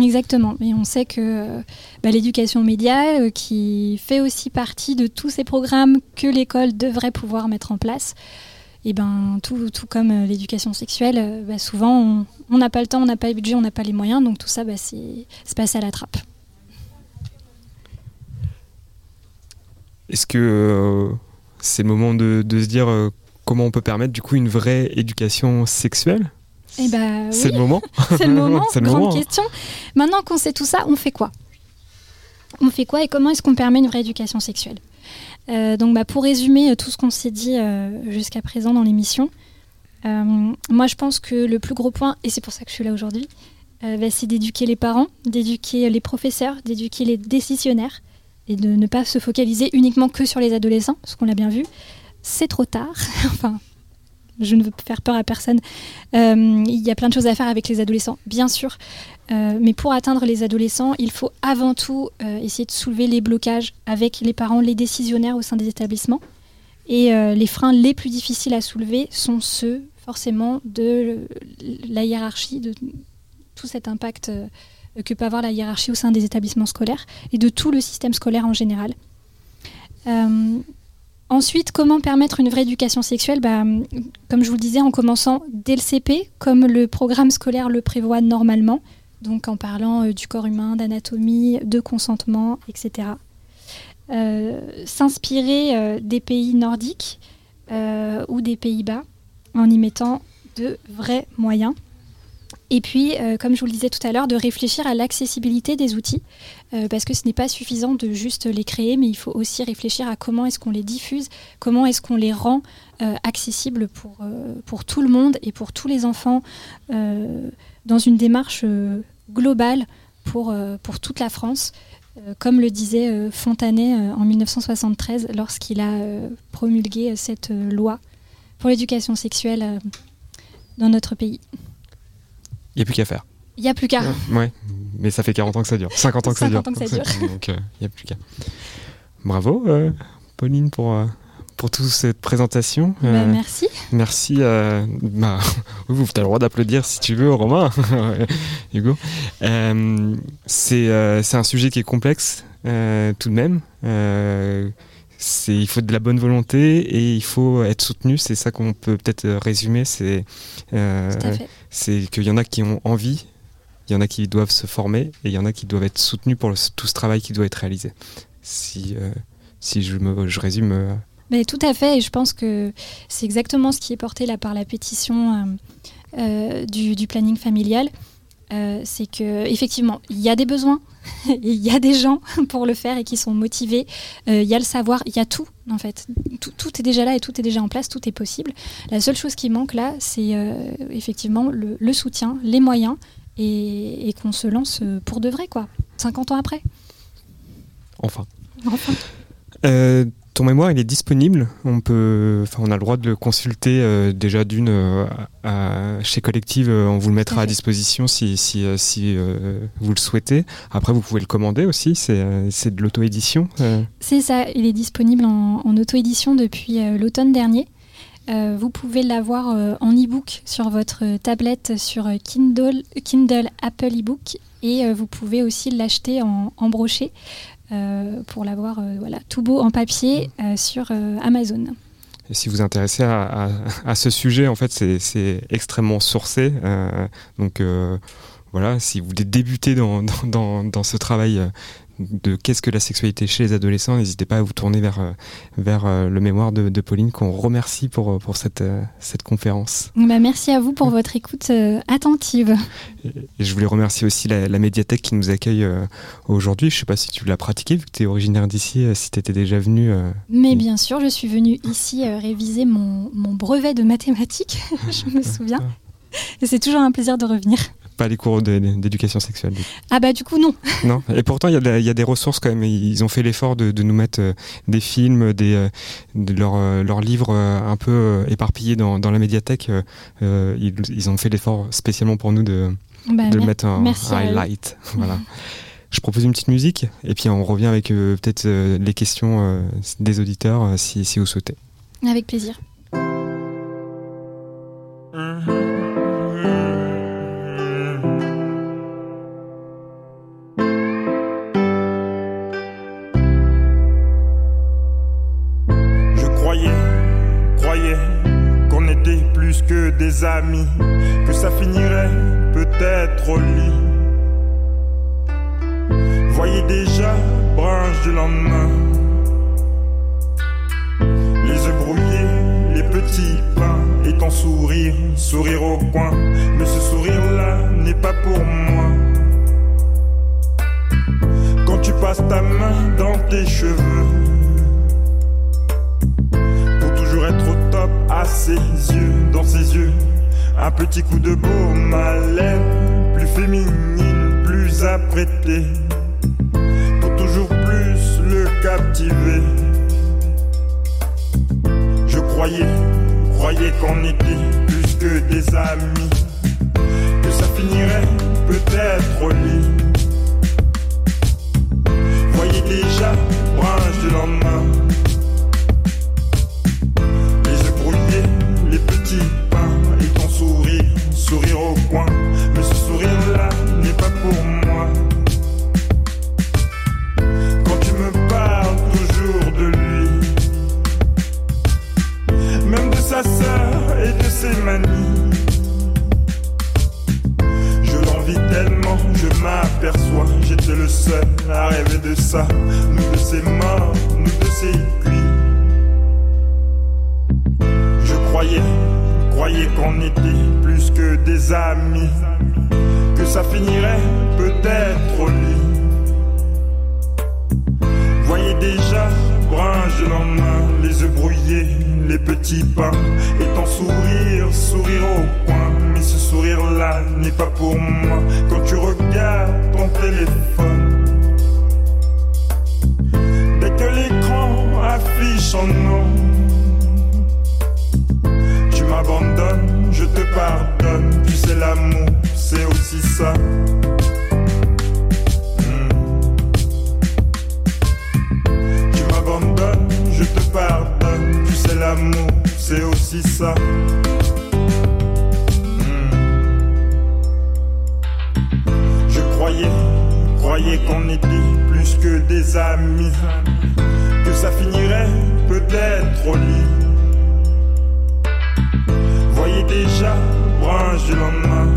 Exactement. Et on sait que bah, l'éducation aux médias, qui fait aussi partie de tous ces programmes que l'école devrait pouvoir mettre en place, et ben tout, tout comme l'éducation sexuelle, bah, souvent on, n'a pas le temps, on n'a pas le budget, on n'a pas les moyens, donc tout ça, bah, c'est passé à la trappe. Est-ce que euh, c'est le moment de, se dire euh, comment on peut permettre du coup une vraie éducation sexuelle? Eh bah, C'est le moment. c'est le moment. Grande question. Maintenant qu'on sait tout ça, on fait quoi? On fait quoi et comment est-ce qu'on permet une vraie éducation sexuelle? Euh, Donc, bah, pour résumer tout ce qu'on s'est dit jusqu'à présent dans l'émission, euh, moi, je pense que le plus gros point, et c'est pour ça que je suis là aujourd'hui, euh, bah, c'est d'éduquer les parents, d'éduquer les professeurs, d'éduquer les décisionnaires et de ne pas se focaliser uniquement que sur les adolescents, ce qu'on l'a bien vu. C'est trop tard. enfin, je ne veux faire peur à personne. Euh, il y a plein de choses à faire avec les adolescents, bien sûr. mais pour atteindre les adolescents, il faut avant tout essayer de soulever les blocages avec les parents, les décisionnaires au sein des établissements. Et les freins les plus difficiles à soulever sont ceux forcément de la hiérarchie, de tout cet impact euh, que peut avoir la hiérarchie au sein des établissements scolaires et de tout le système scolaire en général. Euh, ensuite, comment permettre une vraie éducation sexuelle bah, Comme je vous le disais, en commençant dès le CP, comme le programme scolaire le prévoit normalement, donc en parlant euh, du corps humain, d'anatomie, de consentement, etc. S'inspirer des pays nordiques ou des Pays-Bas en y mettant de vrais moyens. Et puis, euh, comme je vous le disais tout à l'heure, de réfléchir à l'accessibilité des outils, euh, parce que ce n'est pas suffisant de juste les créer, mais il faut aussi réfléchir à comment est-ce qu'on les diffuse, comment est-ce qu'on les rend euh, accessibles pour, pour tout le monde et pour tous les enfants, dans une démarche globale pour, pour toute la France, comme le disait Fontanet en 1973 lorsqu'il a promulgué cette loi pour l'éducation sexuelle dans notre pays. Il n'y a plus qu'à faire. Il n'y a plus qu'à. Ouais, mais ça fait 40 ans que ça dure. 50 ans que ça dure. Ans que ça dure. Donc il n'y a plus qu'à. Bravo, euh, Pauline, pour, euh, pour toute cette présentation. Bah, merci. Merci. Bah, vous avez le droit d'applaudir si tu veux, Romain, Hugo. c'est un sujet qui est complexe tout de même il faut de la bonne volonté et il faut être soutenu. C'est ça qu'on peut peut-être résumer. C'est euh, c'est qu'il y en a qui ont envie, il y en a qui doivent se former et il y en a qui doivent être soutenus pour tout ce travail qui doit être réalisé. Si euh, si je me je résume. Euh, Mais tout à fait. Et je pense que c'est exactement ce qui est porté là par la pétition du, du, planning familial. C'est que effectivement il y a des besoins il y a des gens pour le faire et qui sont motivés. Euh, il y a le savoir, il y a tout en fait. Tout, est déjà là et tout est déjà en place, tout est possible. La seule chose qui manque là, c'est euh, effectivement le, soutien, les moyens et, qu'on se lance pour de vrai, quoi. 50 ans après. Enfin. Enfin. Ton mémoire, il est disponible. On peut, enfin, on a le droit de le consulter euh, déjà d'une euh, chez Collective. Euh, on vous le mettra à disposition si, si, si vous le souhaitez. Après, vous pouvez le commander aussi. C'est de l'auto-édition. C'est ça. Il est disponible en, en auto-édition depuis l'automne dernier. vous pouvez l'avoir en e-book sur votre tablette sur Kindle, Kindle Apple e-book et vous pouvez aussi l'acheter en, en brochet. Euh, pour l'avoir euh, voilà, tout beau en papier euh, sur Amazon. si vous intéressez à, à, ce sujet, en fait, c'est extrêmement sourcé. donc voilà, si vous voulez débuter dans, dans, dans ce travail de qu'est-ce que la sexualité chez les adolescents, n'hésitez pas à vous tourner vers, euh, vers euh, le mémoire de, Pauline, qu'on remercie pour, euh, pour cette, cette conférence. Bah merci à vous pour votre écoute attentive. Et je voulais remercier aussi la, médiathèque qui nous accueille aujourd'hui. Je ne sais pas si tu l'as pratiqué, vu que tu es originaire d'ici, si tu étais déjà venu. Mais bien sûr, je suis venue ici réviser mon, mon brevet de mathématiques, je me souviens. Et c'est toujours un plaisir de revenir pas les cours d'éducation sexuelle. Ah bah du coup non. non. Et pourtant il y, a des ressources quand même. Ils ont fait l'effort de, nous mettre euh, des films, des euh, de euh, leurs livres un peu éparpillés dans, la médiathèque. Ils, ont fait l'effort spécialement pour nous de, bah, de mettre un, highlight. voilà. Je propose une petite musique et puis on revient avec peut-être les questions des auditeurs si, si vous souhaitez. Avec plaisir. Amis, que ça finirait peut-être au lit. Voyez déjà, branche du lendemain, les œufs brouillés, les petits pains et ton sourire, sourire au coin. Mais ce sourire-là n'est pas pour moi. Quand tu passes ta main dans tes cheveux, ses yeux, dans ses yeux un petit coup de baume à plus féminine, plus apprêtée, pour toujours plus le captiver. Je croyais, croyais qu'on était plus que des amis, que ça finirait peut-être au lit. Voyez déjà, branche du lendemain, les petits sourire au coin. Mais ce sourire-là n'est pas pour moi. Quand tu me parles toujours de lui, même de sa sœur et de ses manies. Je l'envie tellement, je m'aperçois, j'étais le seul à rêver de ça. Nous de ses mains, nous de ses Je croyais croyais qu'on était plus que des amis, que ça finirait peut-être au lit. Voyez déjà, branche de lendemain, les œufs brouillés, les petits pains, et ton sourire, sourire au coin. Mais ce sourire-là n'est pas pour moi sais, l'amour, c'est aussi ça. Hmm. Tu m'abandonnes, je te pardonne. Tu sais, l'amour, c'est aussi ça. Hmm. Je croyais, croyais qu'on était plus que des amis. Que ça finirait peut-être au lit voyez déjà, du lendemain.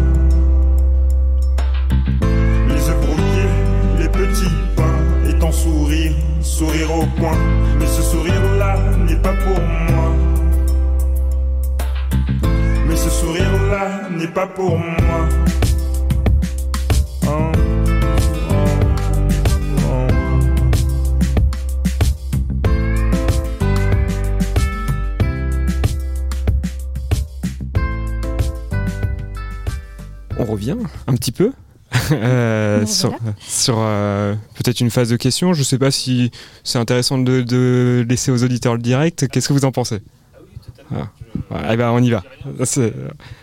Les œufs brouillés, les petits pains et ton sourire, sourire au coin. Mais ce sourire-là n'est pas pour moi. Mais ce sourire-là n'est pas pour moi. Revient un petit peu euh, sur, euh, peut-être une phase de questions. Je ne sais pas si c'est intéressant de, laisser aux auditeurs le direct. Qu'est-ce que vous en pensez? Ah. Eh ben, on y va.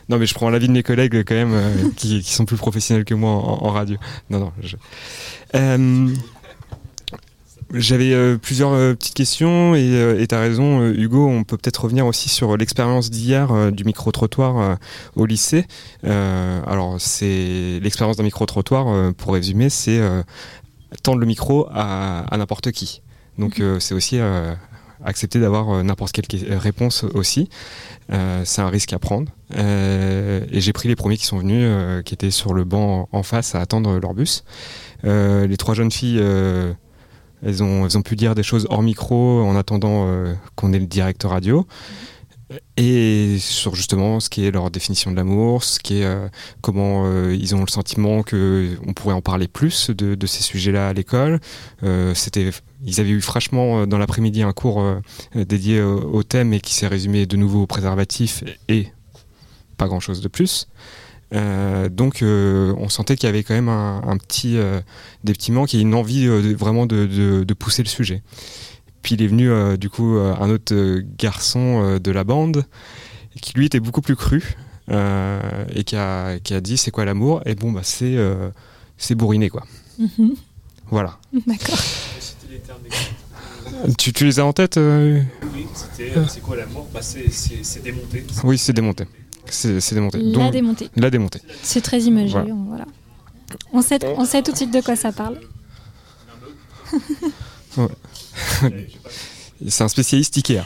Non, mais je prends l'avis de mes collègues quand même, euh, qui, sont plus professionnels que moi en, radio. Non, non. Je... J'avais euh, plusieurs euh, petites questions et euh, tu as raison, Hugo. On peut peut-être revenir aussi sur l'expérience d'hier du micro-trottoir au lycée. alors, c'est l'expérience d'un micro-trottoir, pour résumer, c'est tendre le micro à, n'importe qui. Donc, mhm. c'est aussi accepter d'avoir n'importe quelle réponse aussi. c'est un risque à prendre. et j'ai pris les premiers qui sont venus, qui étaient sur le banc en face à attendre leur bus. les trois jeunes filles elles ont, elles ont pu dire des choses hors micro en attendant qu'on ait le direct radio et sur justement ce qui est leur définition de l'amour, ce qui est euh, comment euh, ils ont le sentiment que on pourrait en parler plus de, ces sujets-là à l'école. Euh, ils avaient eu franchement dans l'après-midi un cours dédié au, thème et qui s'est résumé de nouveau au préservatif et pas grand-chose de plus. Donc on sentait qu'il y avait quand même un, un petit, des petits manques et une envie vraiment de, de, de pousser le sujet. Puis il est venu euh, du coup euh, un autre euh, garçon de la bande qui lui était beaucoup plus cru et qui a, qui a dit c'est quoi l'amour? Et bon bah c'est c'est bourriné quoi. Mhm. Voilà. D'accord. Tu, tu, les as en tête Oui, c'est quoi l'amour? Bah, C'est démonté. Oui, c'est démonté. C'est démonté. La démonté. La démonté. C'est très imagé. Voilà. On, sait, on sait tout de suite de quoi ça parle. c'est un spécialiste Ikea.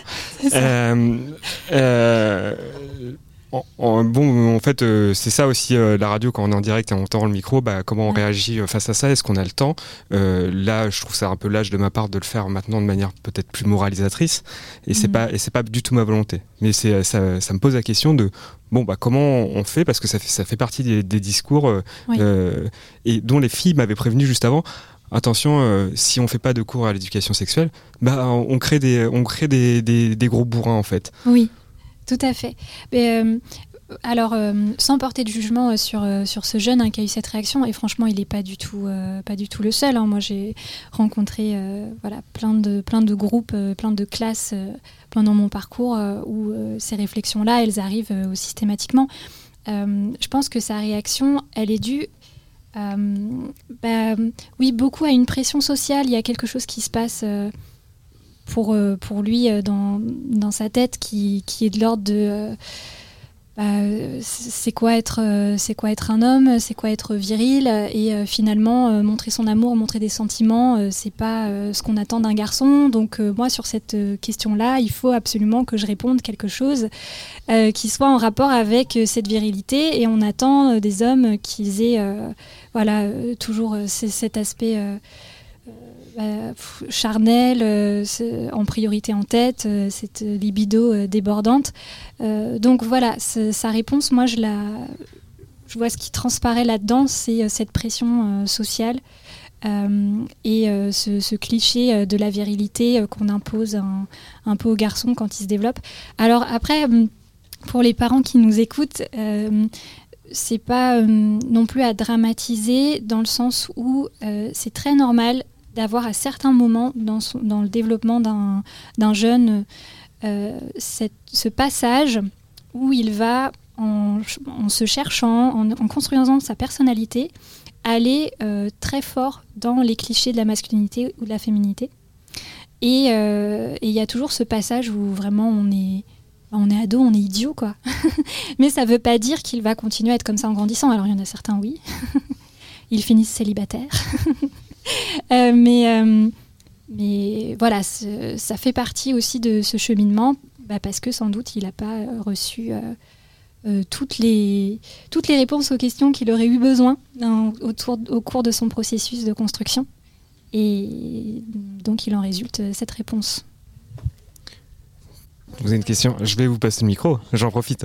Euh, euh, bon, en fait, euh, c'est ça aussi la radio quand on est en direct et on entend le micro. Bah, comment on réagit face à ça? Est-ce qu'on a le temps? Là, je trouve ça un peu l'âge de ma part de le faire maintenant de manière peut-être plus moralisatrice. Et c'est mm. pas et c'est pas du tout ma volonté. Mais c'est ça, me pose la question de bon bah comment on fait? Parce que ça fait ça fait partie des, discours et dont les filles m'avaient prévenu juste avant attention, euh, si on fait pas de cours à l'éducation sexuelle, bah, on crée, des, on crée des, des, gros bourrins en fait. Oui, tout à fait. Euh, alors, euh, sans porter de jugement sur, sur ce jeune hein, qui a eu cette réaction, et franchement, il n'est pas, du tout, pas du tout le seul. Hein. Moi, j'ai rencontré voilà, plein, de, plein de groupes, plein de classes pendant mon parcours où ces réflexions-là, elles arrivent systématiquement. je pense que sa réaction, elle est due euh, bah, oui, beaucoup à une pression sociale. Il y a quelque chose qui se passe euh, pour, euh, pour lui dans, dans, sa tête qui, qui est de l'ordre de bah, c'est quoi être quoi être un homme c'est quoi être viril et finalement montrer son amour montrer des sentiments c'est pas ce qu'on attend d'un garçon. Donc moi sur cette question là il faut absolument que je réponde quelque chose qui soit en rapport avec cette virilité et on attend des hommes qu'ils aient voilà, euh, toujours euh, cet aspect euh, bah, charnel, en priorité en tête, cette libido débordante. donc voilà, sa réponse, moi, je, vois ce qui transparaît là-dedans, c'est cette pression sociale. et ce, cliché de la virilité qu'on impose un, peu aux garçons quand ils se développent. Alors après, pour les parents qui nous écoutent, c'est pas euh, non plus à dramatiser dans le sens où euh, c'est très normal d'avoir à certains moments dans, le développement d'un jeune euh, ce passage où il va, en, se cherchant, en, construisant sa personnalité, aller très fort dans les clichés de la masculinité ou de la féminité. Et il y a toujours ce passage où vraiment on est on est ado, on est idiot, quoi. mais ça ne veut pas dire qu'il va continuer à être comme ça en grandissant. Alors il y en a certains, oui. Ils finissent célibataires. Euh, mais, euh, mais voilà, ça fait partie aussi de ce cheminement, bah, parce que sans doute il n'a pas reçu euh, toutes, les, toutes les réponses aux questions qu'il aurait eu besoin au cours de son processus de construction. Et donc il en résulte cette réponse. Vous avez une question? Je vais vous passer le micro, j'en profite.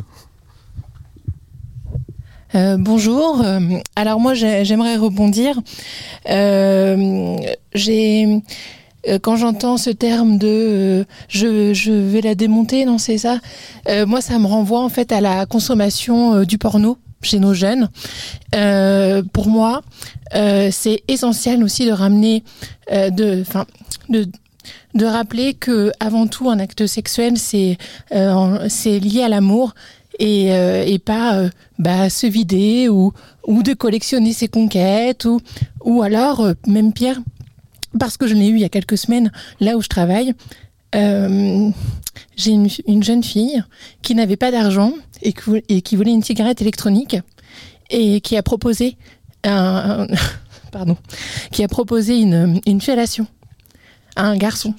Euh, bonjour. Euh, alors moi, j'aimerais rebondir. Euh, quand j'entends ce terme de je, vais la démonter, non c'est ça. moi, ça me renvoie en fait à la consommation du porno chez nos jeunes. pour moi, c'est essentiel aussi de ramener, de, enfin, de rappeler que avant tout un acte sexuel c'est lié à l'amour et, euh, et pas euh, bah, se vider ou ou de collectionner ses conquêtes ou ou alors même pire parce que je l'ai eu il y a quelques semaines là où je travaille j'ai une, une, jeune fille qui n'avait pas d'argent et, qui voulait une cigarette électronique et qui a proposé un, pardon qui a proposé une, une fellation un garçon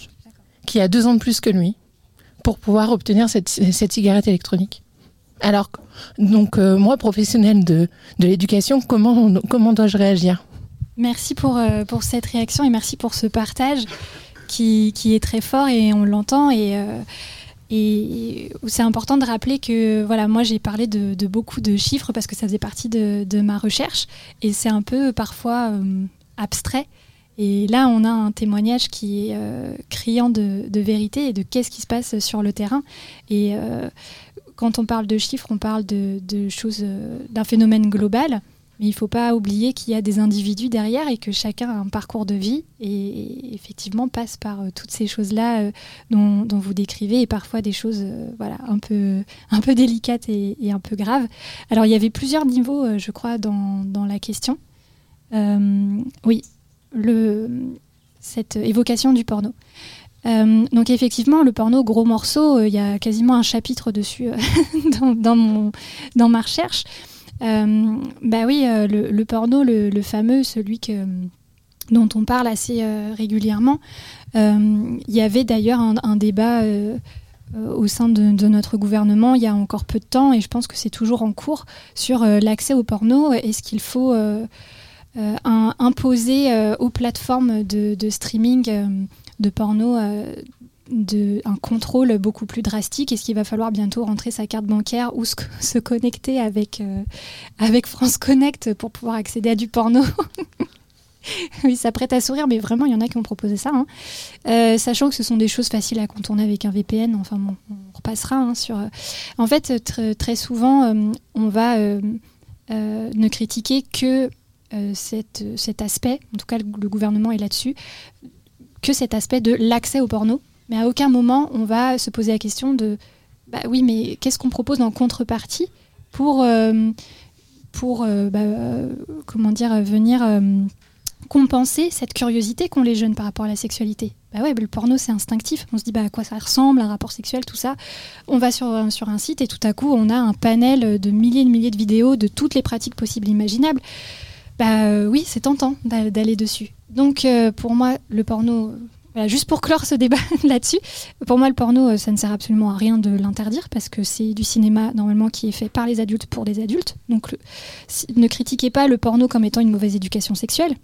qui a deux ans de plus que lui pour pouvoir obtenir cette, cette cigarette électronique. Alors, donc euh, moi, professionnelle de, de l'éducation, comment, comment dois-je réagir? Merci pour, euh, pour cette réaction et merci pour ce partage qui, qui est très fort et on l'entend. Et, euh, et c'est important de rappeler que voilà, moi j'ai parlé de, de, beaucoup de chiffres parce que ça faisait partie de, de ma recherche et c'est un peu parfois abstrait. Et là, on a un témoignage qui est criant de, de, vérité et de qu'est-ce qui se passe sur le terrain. Et quand on parle de chiffres, on parle de, choses, euh, d'un phénomène global. Mais il ne faut pas oublier qu'il y a des individus derrière et que chacun a un parcours de vie et, effectivement passe par euh, toutes ces choses-là euh, dont, vous décrivez et parfois des choses voilà, un, peu, un peu délicates et, et, un peu graves. Alors il y avait plusieurs niveaux, je crois, dans, dans la question. oui, le, cette évocation du porno. Euh, donc effectivement, le porno, gros morceau, il euh, y a quasiment un chapitre dessus euh, dans, mon, dans ma recherche. bah oui, le, porno, le, fameux, celui que, dont on parle assez régulièrement. Il y avait d'ailleurs un, débat au sein de, notre gouvernement il y a encore peu de temps, et je pense que c'est toujours en cours, sur l'accès au porno. Est-ce qu'il faut imposer aux plateformes de, streaming de porno de, un contrôle beaucoup plus drastique Est-ce qu'il va falloir bientôt rentrer sa carte bancaire ou se, connecter avec, euh, avec France Connect pour pouvoir accéder à du porno? Oui, ça prête à sourire, mais vraiment, il y en a qui ont proposé ça. Hein. Euh, sachant que ce sont des choses faciles à contourner avec un VPN. Enfin, on repassera hein, sur. En fait, tr très souvent, euh, on va ne critiquer que euh, cet aspect, en tout cas le gouvernement est là-dessus, que cet aspect de l'accès au porno. Mais à aucun moment on va se poser la question de bah oui, mais qu'est-ce qu'on propose en contrepartie pour, euh, pour euh, bah, comment dire, venir euh, compenser cette curiosité qu'ont les jeunes par rapport à la sexualité? Bah ouais, le porno c'est instinctif. On se dit bah à quoi ça ressemble, un rapport sexuel, tout ça. On va sur, sur un site et tout à coup on a un panel de milliers et de milliers de vidéos de toutes les pratiques possibles imaginables bah euh, oui, c'est tentant d'aller dessus. Donc euh, pour moi, le porno, voilà, juste pour clore ce débat là-dessus, pour moi le porno, euh, ça ne sert absolument à rien de l'interdire parce que c'est du cinéma normalement qui est fait par les adultes pour des adultes. Donc ne critiquez pas le porno comme étant une mauvaise éducation sexuelle.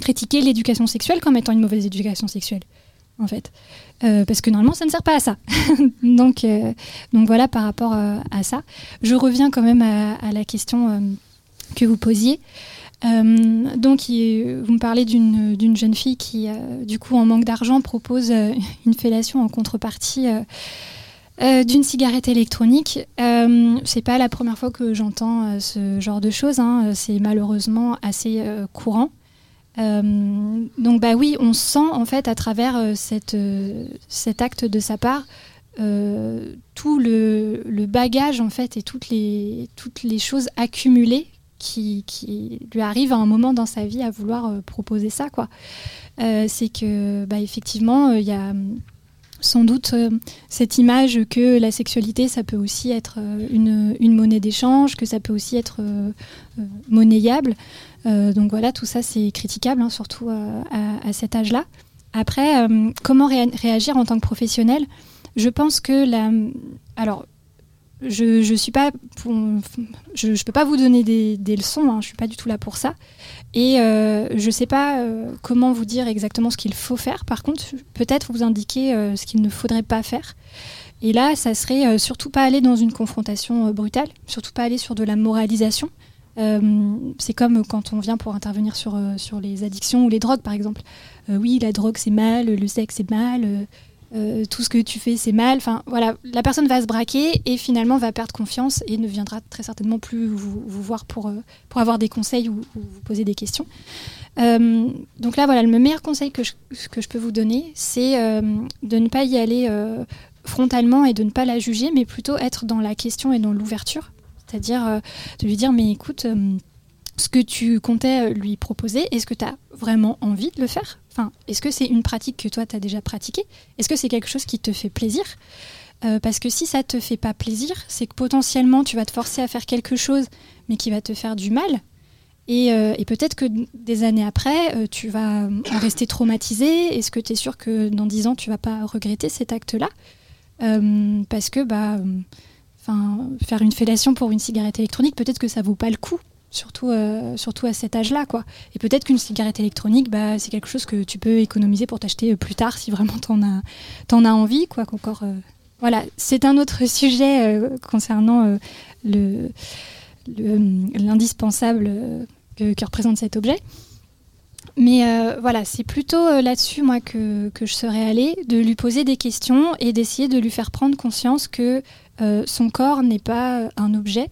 Critiquez l'éducation sexuelle comme étant une mauvaise éducation sexuelle, en fait. Euh, parce que normalement, ça ne sert pas à ça. donc, euh, voilà par rapport euh, à ça. Je reviens quand même à la question que vous posiez. Euh, donc, vous me parlez d'une jeune fille qui, euh, du coup, en manque d'argent, propose euh, une fellation en contrepartie d'une cigarette électronique. c'est pas la première fois que j'entends ce genre de choses. Hein. C'est malheureusement assez courant. donc, bah oui, on sent en fait à travers cet acte de sa part tout le, bagage en fait et toutes les choses accumulées qui, lui arrive à un moment dans sa vie à vouloir euh, proposer ça. quoi. Euh, c'est que, bah, effectivement, il euh, y a sans doute cette image que la sexualité, ça peut aussi être une, une monnaie d'échange, que ça peut aussi être monnayable. donc voilà, tout ça, c'est critiquable, hein, surtout à, cet âge-là. Après, comment ré réagir en tant que professionnel? Je pense que la... Alors, je je suis pas je, je peux pas vous donner des, leçons hein, je suis pas du tout là pour ça. Et euh, je sais pas euh, comment vous dire exactement ce qu'il faut faire. Par contre peut-être vous indiquer euh, ce qu'il ne faudrait pas faire. Et là ça serait surtout pas aller dans une confrontation brutale surtout pas aller sur de la moralisation. C'est comme quand on vient pour intervenir sur, sur les addictions ou les drogues par exemple. Oui la drogue c'est mal le sexe c'est mal tout ce que tu fais c'est mal. Enfin voilà, la personne va se braquer et finalement va perdre confiance et ne viendra très certainement plus vous, voir pour, euh, pour avoir des conseils ou, ou, vous poser des questions. Euh, donc là voilà, le meilleur conseil que je, que je peux vous donner, c'est euh, de ne pas y aller euh, frontalement et de ne pas la juger, mais plutôt être dans la question et dans l'ouverture. C'est-à-dire euh, de lui dire mais écoute, ce que tu comptais lui proposer, est-ce que tu as vraiment envie de le faire? Est-ce que c'est une pratique que toi, tu as déjà pratiquée? Est-ce que c'est quelque chose qui te fait plaisir? Euh, Parce que si ça te fait pas plaisir, c'est que potentiellement, tu vas te forcer à faire quelque chose, mais qui va te faire du mal. Et, et peut-être que des années après, tu vas en rester traumatisé. Est-ce que tu es sûr que dans dix ans, tu vas pas regretter cet acte-là? Parce que bah, faire une fellation pour une cigarette électronique, peut-être que ça vaut pas le coup surtout, euh, surtout à cet âge-là. quoi. Et peut-être qu'une cigarette électronique, bah, c'est quelque chose que tu peux économiser pour t'acheter euh, plus tard si vraiment t'en as, en as envie. Quoi, qu'encore, euh, Voilà, c'est un autre sujet concernant le, l'indispensable que, représente cet objet. Mais voilà, c'est plutôt là-dessus, moi, que, je serais allée, de lui poser des questions et d'essayer de lui faire prendre conscience que son corps n'est pas un objet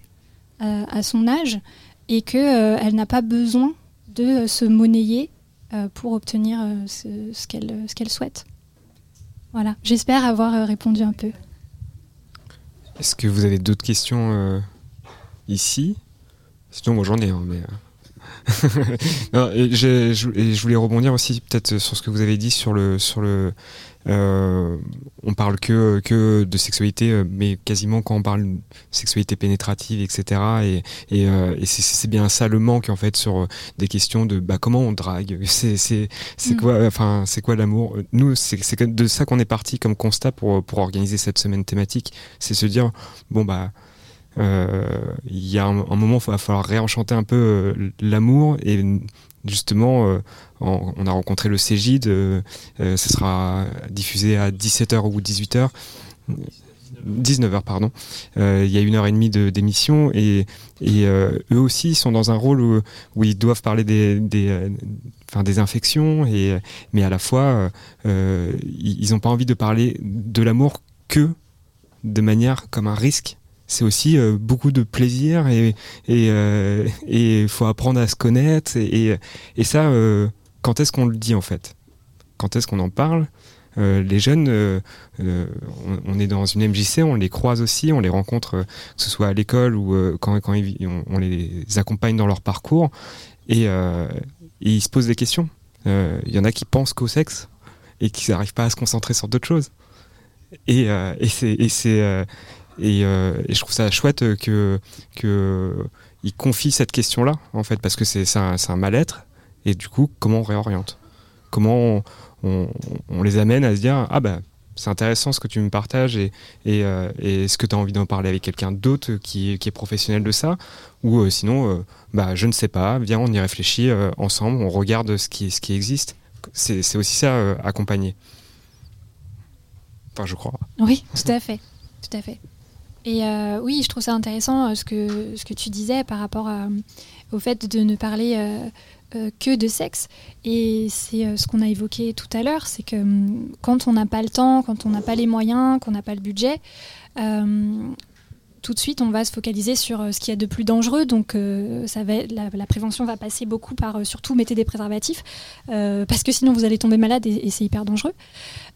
à son âge, et qu'elle euh, n'a pas besoin de euh, se monnayer euh, pour obtenir ce, ce qu'elle souhaite. Voilà, j'espère avoir répondu un peu. Est-ce que vous avez d'autres questions ici? Sinon, moi j'en ai, hein, mais. je, je, voulais rebondir aussi peut-être sur ce que vous avez dit sur le, sur le, on parle que, que de sexualité, euh, mais quasiment quand on parle de sexualité pénétrative, etc. Et, et, euh, c'est bien ça le manque en fait sur des questions de bah, comment on drague, c'est mm. quoi, enfin c'est quoi l'amour. Nous, c'est de ça qu'on est parti comme constat pour pour organiser cette semaine thématique, c'est se dire bon bah il y a un, un moment, il va falloir réenchanter un peu l'amour et justement, euh, on, a rencontré le Cégide, euh, euh, ce sera diffusé à 17h ou 18h. 19h, pardon. Il y a une heure et demie d'émission et, eux aussi sont dans un rôle où, ils doivent parler des, infections, mais à la fois, ils n'ont pas envie de parler de l'amour que de manière comme un risque c'est aussi euh, beaucoup de plaisir et et euh, faut apprendre à se connaître et et, ça euh, quand est-ce qu'on le dit en fait? Quand est-ce qu'on en parle? Les jeunes, on, est dans une MJC, on les croise aussi, on les rencontre, que ce soit à l'école ou quand, quand on, les accompagne dans leur parcours, et, ils se posent des questions. Il y en a qui pensent qu'au sexe et qui n'arrivent pas à se concentrer sur d'autres choses. Et, et c'est euh, et, je trouve ça chouette que, que il confie cette question-là, en fait, parce que c'est un, mal-être. Et du coup, comment on réoriente? Comment on, les amène à se dire Ah ben, c'est intéressant ce que tu me partages et, euh, est-ce que tu as envie d'en parler avec quelqu'un d'autre qui, qui, est professionnel de ça? Ou euh, sinon, bah, je ne sais pas, viens, on y réfléchit ensemble, on regarde ce qui, ce qui existe. C'est aussi ça, accompagner. Enfin, je crois. Oui, tout à fait. Tout à fait. Et euh, oui, je trouve ça intéressant euh, ce, que, tu disais par rapport au fait de ne parler euh, que de sexe. Et c'est ce qu'on a évoqué tout à l'heure, c'est que hum, quand on n'a pas le temps, quand on n'a pas les moyens, qu'on n'a pas le budget, tout de suite, on va se focaliser sur ce qu'il y a de plus dangereux. Donc, ça va, la, prévention va passer beaucoup par surtout mettez des préservatifs, parce que sinon vous allez tomber malade et c'est hyper dangereux.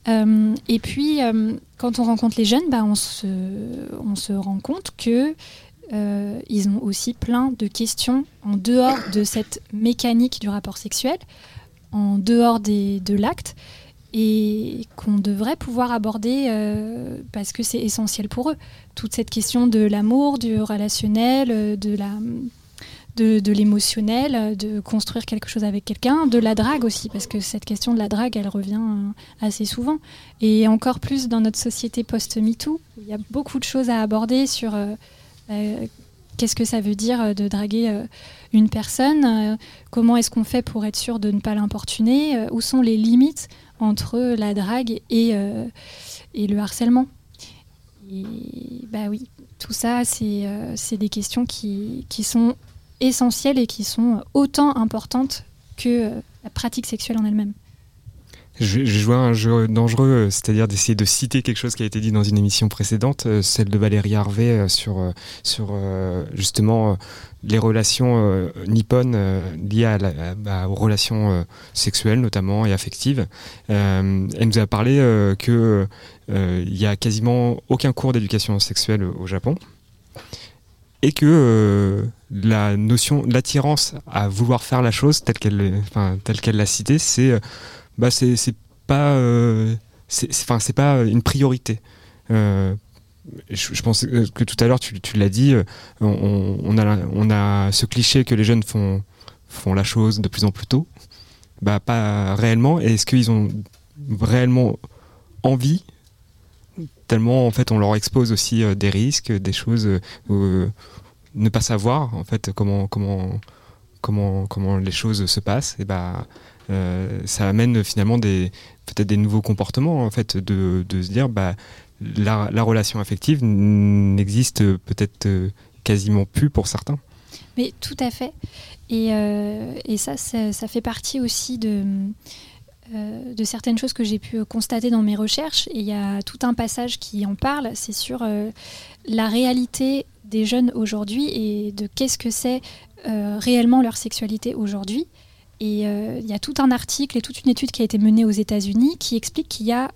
Euh, et puis, euh, quand on rencontre les jeunes, bah, on, se, rend compte que euh, ils ont aussi plein de questions en dehors de cette mécanique du rapport sexuel, en dehors de l'acte, et qu'on devrait pouvoir aborder parce que c'est essentiel pour eux. Toute cette question de l'amour, du relationnel, de la de, l'émotionnel, de construire quelque chose avec quelqu'un, de la drague aussi, parce que cette question de la drague, elle revient euh, assez souvent. Et encore plus dans notre société post-MeToo, il y a beaucoup de choses à aborder sur euh, euh, qu'est-ce que ça veut dire de draguer une personne, comment est-ce qu'on fait pour être sûr de ne pas l'importuner, où sont les limites entre la drague et, et le harcèlement. Et bah oui, tout ça, c'est des questions qui, qui sont essentielles et qui sont autant importantes que euh, la pratique sexuelle en elle-même. Je, jouais un jeu dangereux, euh, c'est-à-dire d'essayer de citer quelque chose qui a été dit dans une émission précédente, euh, celle de Valérie Harvey sur, sur justement les relations nippones liées aux relations sexuelles notamment et affectives. elle nous a parlé qu'il n'y a quasiment aucun cours d'éducation sexuelle au Japon et que la notion, l'attirance à vouloir faire la chose telle qu'elle, telle qu'elle l'a citée, c'est, euh, bah, c'est, pas, euh, enfin, c'est pas une priorité. Euh, je, pense que tout à l'heure tu, tu l'as dit, on, a, on a ce cliché que les jeunes font font la chose de plus en plus tôt Bah pas réellement. Est-ce qu'ils ont réellement envie Tellement en fait on leur expose aussi des risques, des choses, ne pas savoir en fait comment comment comment comment les choses se passent. Et bah ça amène finalement des peut-être des nouveaux comportements en fait de, se dire bah la, la relation affective n'existe peut-être quasiment plus pour certains. Mais tout à fait. Et, euh, ça, ça, fait partie aussi de, euh, certaines choses que j'ai pu constater dans mes recherches. Et il y a tout un passage qui en parle, c'est sur euh, la réalité des jeunes aujourd'hui et de qu'est-ce que c'est euh, réellement leur sexualité aujourd'hui. Et euh, il y a tout un article et toute une étude qui a été menée aux États-Unis qui explique qu'il y a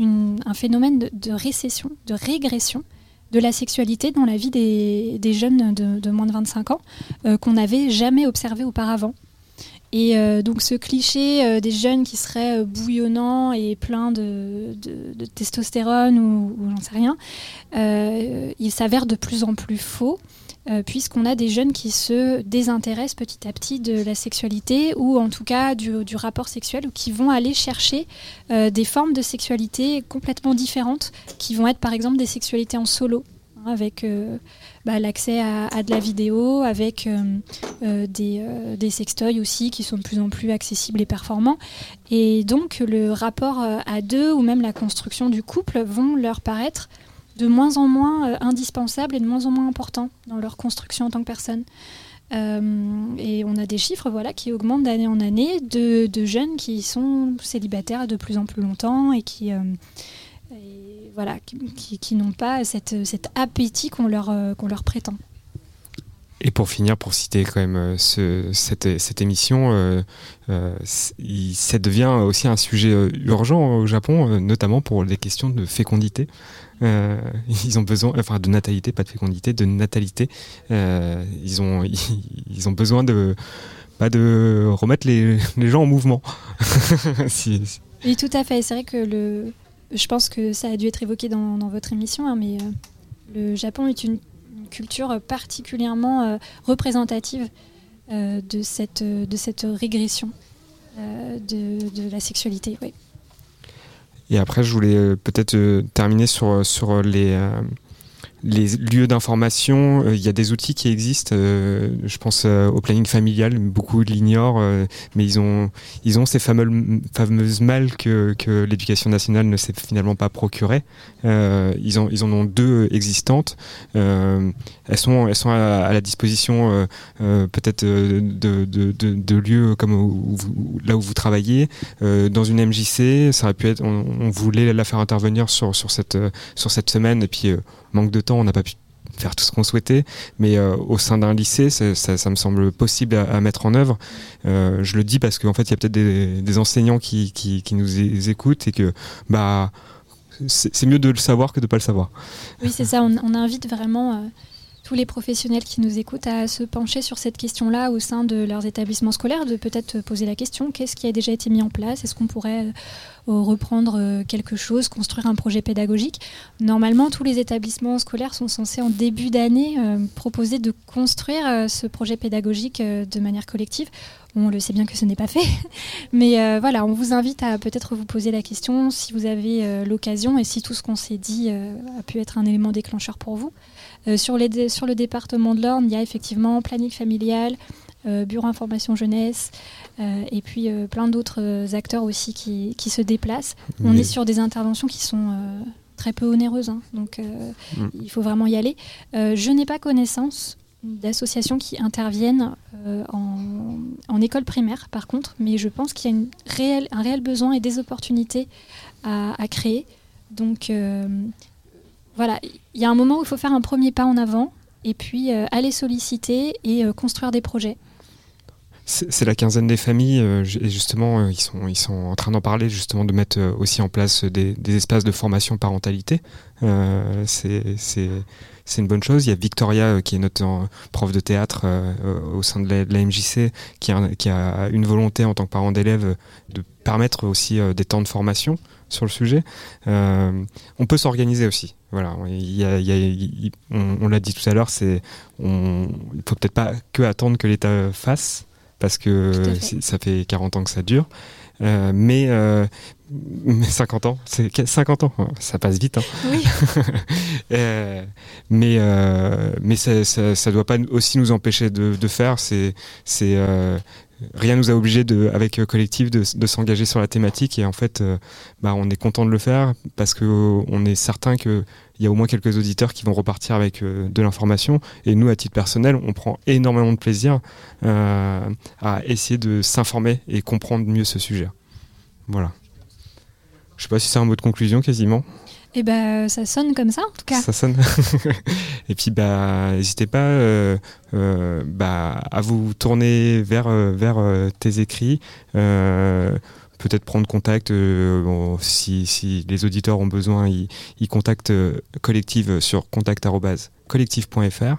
un phénomène de, récession, de régression de la sexualité dans la vie des, jeunes de, moins de 25 ans euh, qu'on n'avait jamais observé auparavant. Et euh, donc ce cliché des jeunes qui seraient bouillonnants et pleins de, testostérone ou, j'en sais rien, il s'avère de plus en plus faux. Puisqu'on a des jeunes qui se désintéressent petit à petit de la sexualité ou en tout cas du, rapport sexuel ou qui vont aller chercher des formes de sexualité complètement différentes qui vont être par exemple des sexualités en solo avec euh, bah, l'accès à, de la vidéo, avec euh, euh, des, euh, des, sextoys aussi qui sont de plus en plus accessibles et performants. Et donc le rapport à deux ou même la construction du couple vont leur paraître de moins en moins indispensables et de moins en moins importants dans leur construction en tant que personne. et on a des chiffres voilà, qui augmentent d'année en année de, jeunes qui sont célibataires de plus en plus longtemps et qui et voilà, qui, n'ont pas cet appétit qu'on leur, euh, qu'on leur prétend. Et pour finir, pour citer quand même euh, ce, cette, cette, émission, euh, euh, ça devient aussi un sujet euh, urgent au Japon, euh, notamment pour les questions de fécondité. Euh, ils ont besoin, enfin de natalité, pas de fécondité, de natalité. ils ont, ils, ont besoin de, pas de remettre les, les gens en mouvement. si. Oui, tout à fait. C'est vrai que le, je pense que ça a dû être évoqué dans, votre émission, hein, mais euh, le Japon est une, culture particulièrement euh, représentative euh, de, cette, de cette régression euh, de, de, la sexualité. Oui. Et après, je voulais euh, peut-être euh, terminer sur, sur les les lieux d'information, il euh, y a des outils qui existent. Euh, je pense euh, au planning familial, beaucoup l'ignorent, mais ils ont, ils ont ces fameuses malles que, l'éducation nationale ne s'est finalement pas procurées. Euh, ils, en ont deux existantes. Elles sont, elles sont à, la disposition peut-être de, lieux comme là où vous travaillez. dans une MJC, ça aurait pu être, on, on, voulait la faire intervenir sur, sur, cette, sur cette semaine, et puis manque de temps, on n'a pas pu faire tout ce qu'on souhaitait, mais euh, au sein d'un lycée, ça, ça, me semble possible à, mettre en œuvre. Euh, je le dis parce qu'en fait, il y a peut-être des, enseignants qui, nous écoutent et que bah c'est mieux de le savoir que de ne pas le savoir. Oui, c'est ça. On, on, invite vraiment euh, tous les professionnels qui nous écoutent à se pencher sur cette question-là au sein de leurs établissements scolaires, de peut-être poser la question qu'est-ce qui a déjà été mis en place? Est-ce qu'on pourrait reprendre euh, quelque chose, construire un projet pédagogique? Normalement, tous les établissements scolaires sont censés en début d'année euh, proposer de construire euh, ce projet pédagogique de manière collective. On le sait bien que ce n'est pas fait, mais euh, voilà, on vous invite à peut-être vous poser la question si vous avez euh, l'occasion et si tout ce qu'on s'est dit euh, a pu être un élément déclencheur pour vous. Sur, les sur le département de l'Orne, il y a effectivement planning familial, euh, Bureau Information Jeunesse, euh, et puis euh, plein d'autres acteurs aussi qui, qui, se déplacent. On est sur des interventions qui sont très peu onéreuses, hein, donc mmh. il faut vraiment y aller. je n'ai pas connaissance d'associations qui interviennent en, en, école primaire, par contre, mais je pense qu'il y a une réelle, un réel besoin et des opportunités à, à créer. Donc voilà, il y a un moment où il faut faire un premier pas en avant et puis euh, aller solliciter et euh, construire des projets. C'est la quinzaine des familles euh, et justement ils sont ils sont en train d'en parler justement de mettre aussi en place des, espaces de formation parentalité. C'est c'est une bonne chose. Il y a Victoria qui est notre prof de théâtre au sein de la, de la MJC qui a, qui a une volonté en tant que parent d'élève de permettre aussi des temps de formation sur le sujet. Euh, on peut s'organiser aussi. Voilà, il y a, il y a, il, on, on l'a dit tout à l'heure, c'est, on, il faut peut-être pas que attendre que l'État fasse, parce que ça fait 40 ans que ça dure. mais, 50 ans, c'est 50 ans, ça passe vite. Hein. Oui. mais mais ça, ne doit pas aussi nous empêcher de, de faire. C'est c'est rien nous a obligé avec euh, Collectif de, s'engager sur la thématique et en fait euh, bah, on est content de le faire parce que euh, est certain qu'il y a au moins quelques auditeurs qui vont repartir avec de l'information et nous à titre personnel on prend énormément de plaisir à essayer de s'informer et comprendre mieux ce sujet. Voilà. Je sais pas si c'est un mot de conclusion quasiment et eh ben ça sonne comme ça en tout cas. Ça sonne. et puis bah n'hésitez pas euh, euh, bah, à vous tourner vers euh, vers tes écrits. Peut-être prendre contact si, si, les auditeurs ont besoin, ils, contactent Collective sur contact@collective.fr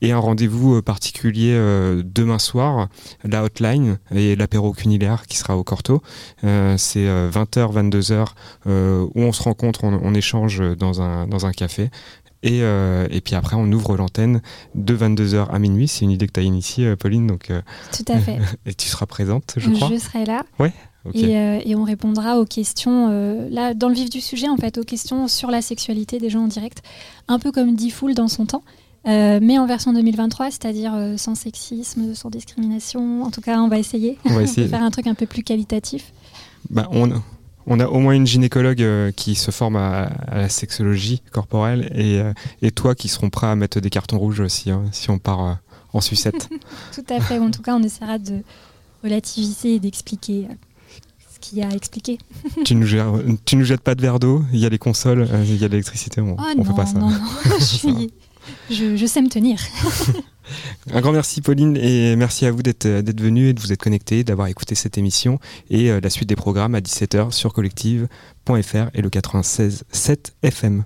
et un rendez-vous euh, particulier euh, demain soir, la hotline et l'apéro cunilaire qui sera au Corto. Euh, c'est 20h, 22h où on se rencontre, on, échange dans un, dans un café. Et, et, puis après, on ouvre l'antenne de 22h à minuit. C'est une idée que tu as initiée, Pauline. Donc, Tout à fait. et tu seras présente, je crois. Je serai là. Ouais. Et, et, on répondra aux questions, là, dans le vif du sujet, en fait, aux questions sur la sexualité des gens en direct, un peu comme Diffoul dans son temps. Euh, mais en version 2023, c'est-à-dire euh, sans sexisme, sans discrimination. En tout cas, on va essayer, on va essayer. de faire un truc un peu plus qualitatif. Bah, on, on, a au moins une gynécologue euh, qui se forme à, la sexologie corporelle et, et, toi qui seront prêts à mettre des cartons rouges aussi hein, si on part en sucette. Tout à fait. En tout cas, on essaiera de relativiser et d'expliquer ce qu'il y a à expliquer. tu ne nous, nous jettes pas de verre d'eau, il y a les consoles, il y a l'électricité, on, oh on fait pas ça. Non, non, je suis je, sais me tenir. Un grand merci Pauline et merci à vous d'être venu et de vous être connecté, d'avoir écouté cette émission et euh, la suite des programmes à 17h sur collective.fr et le 96.7 FM.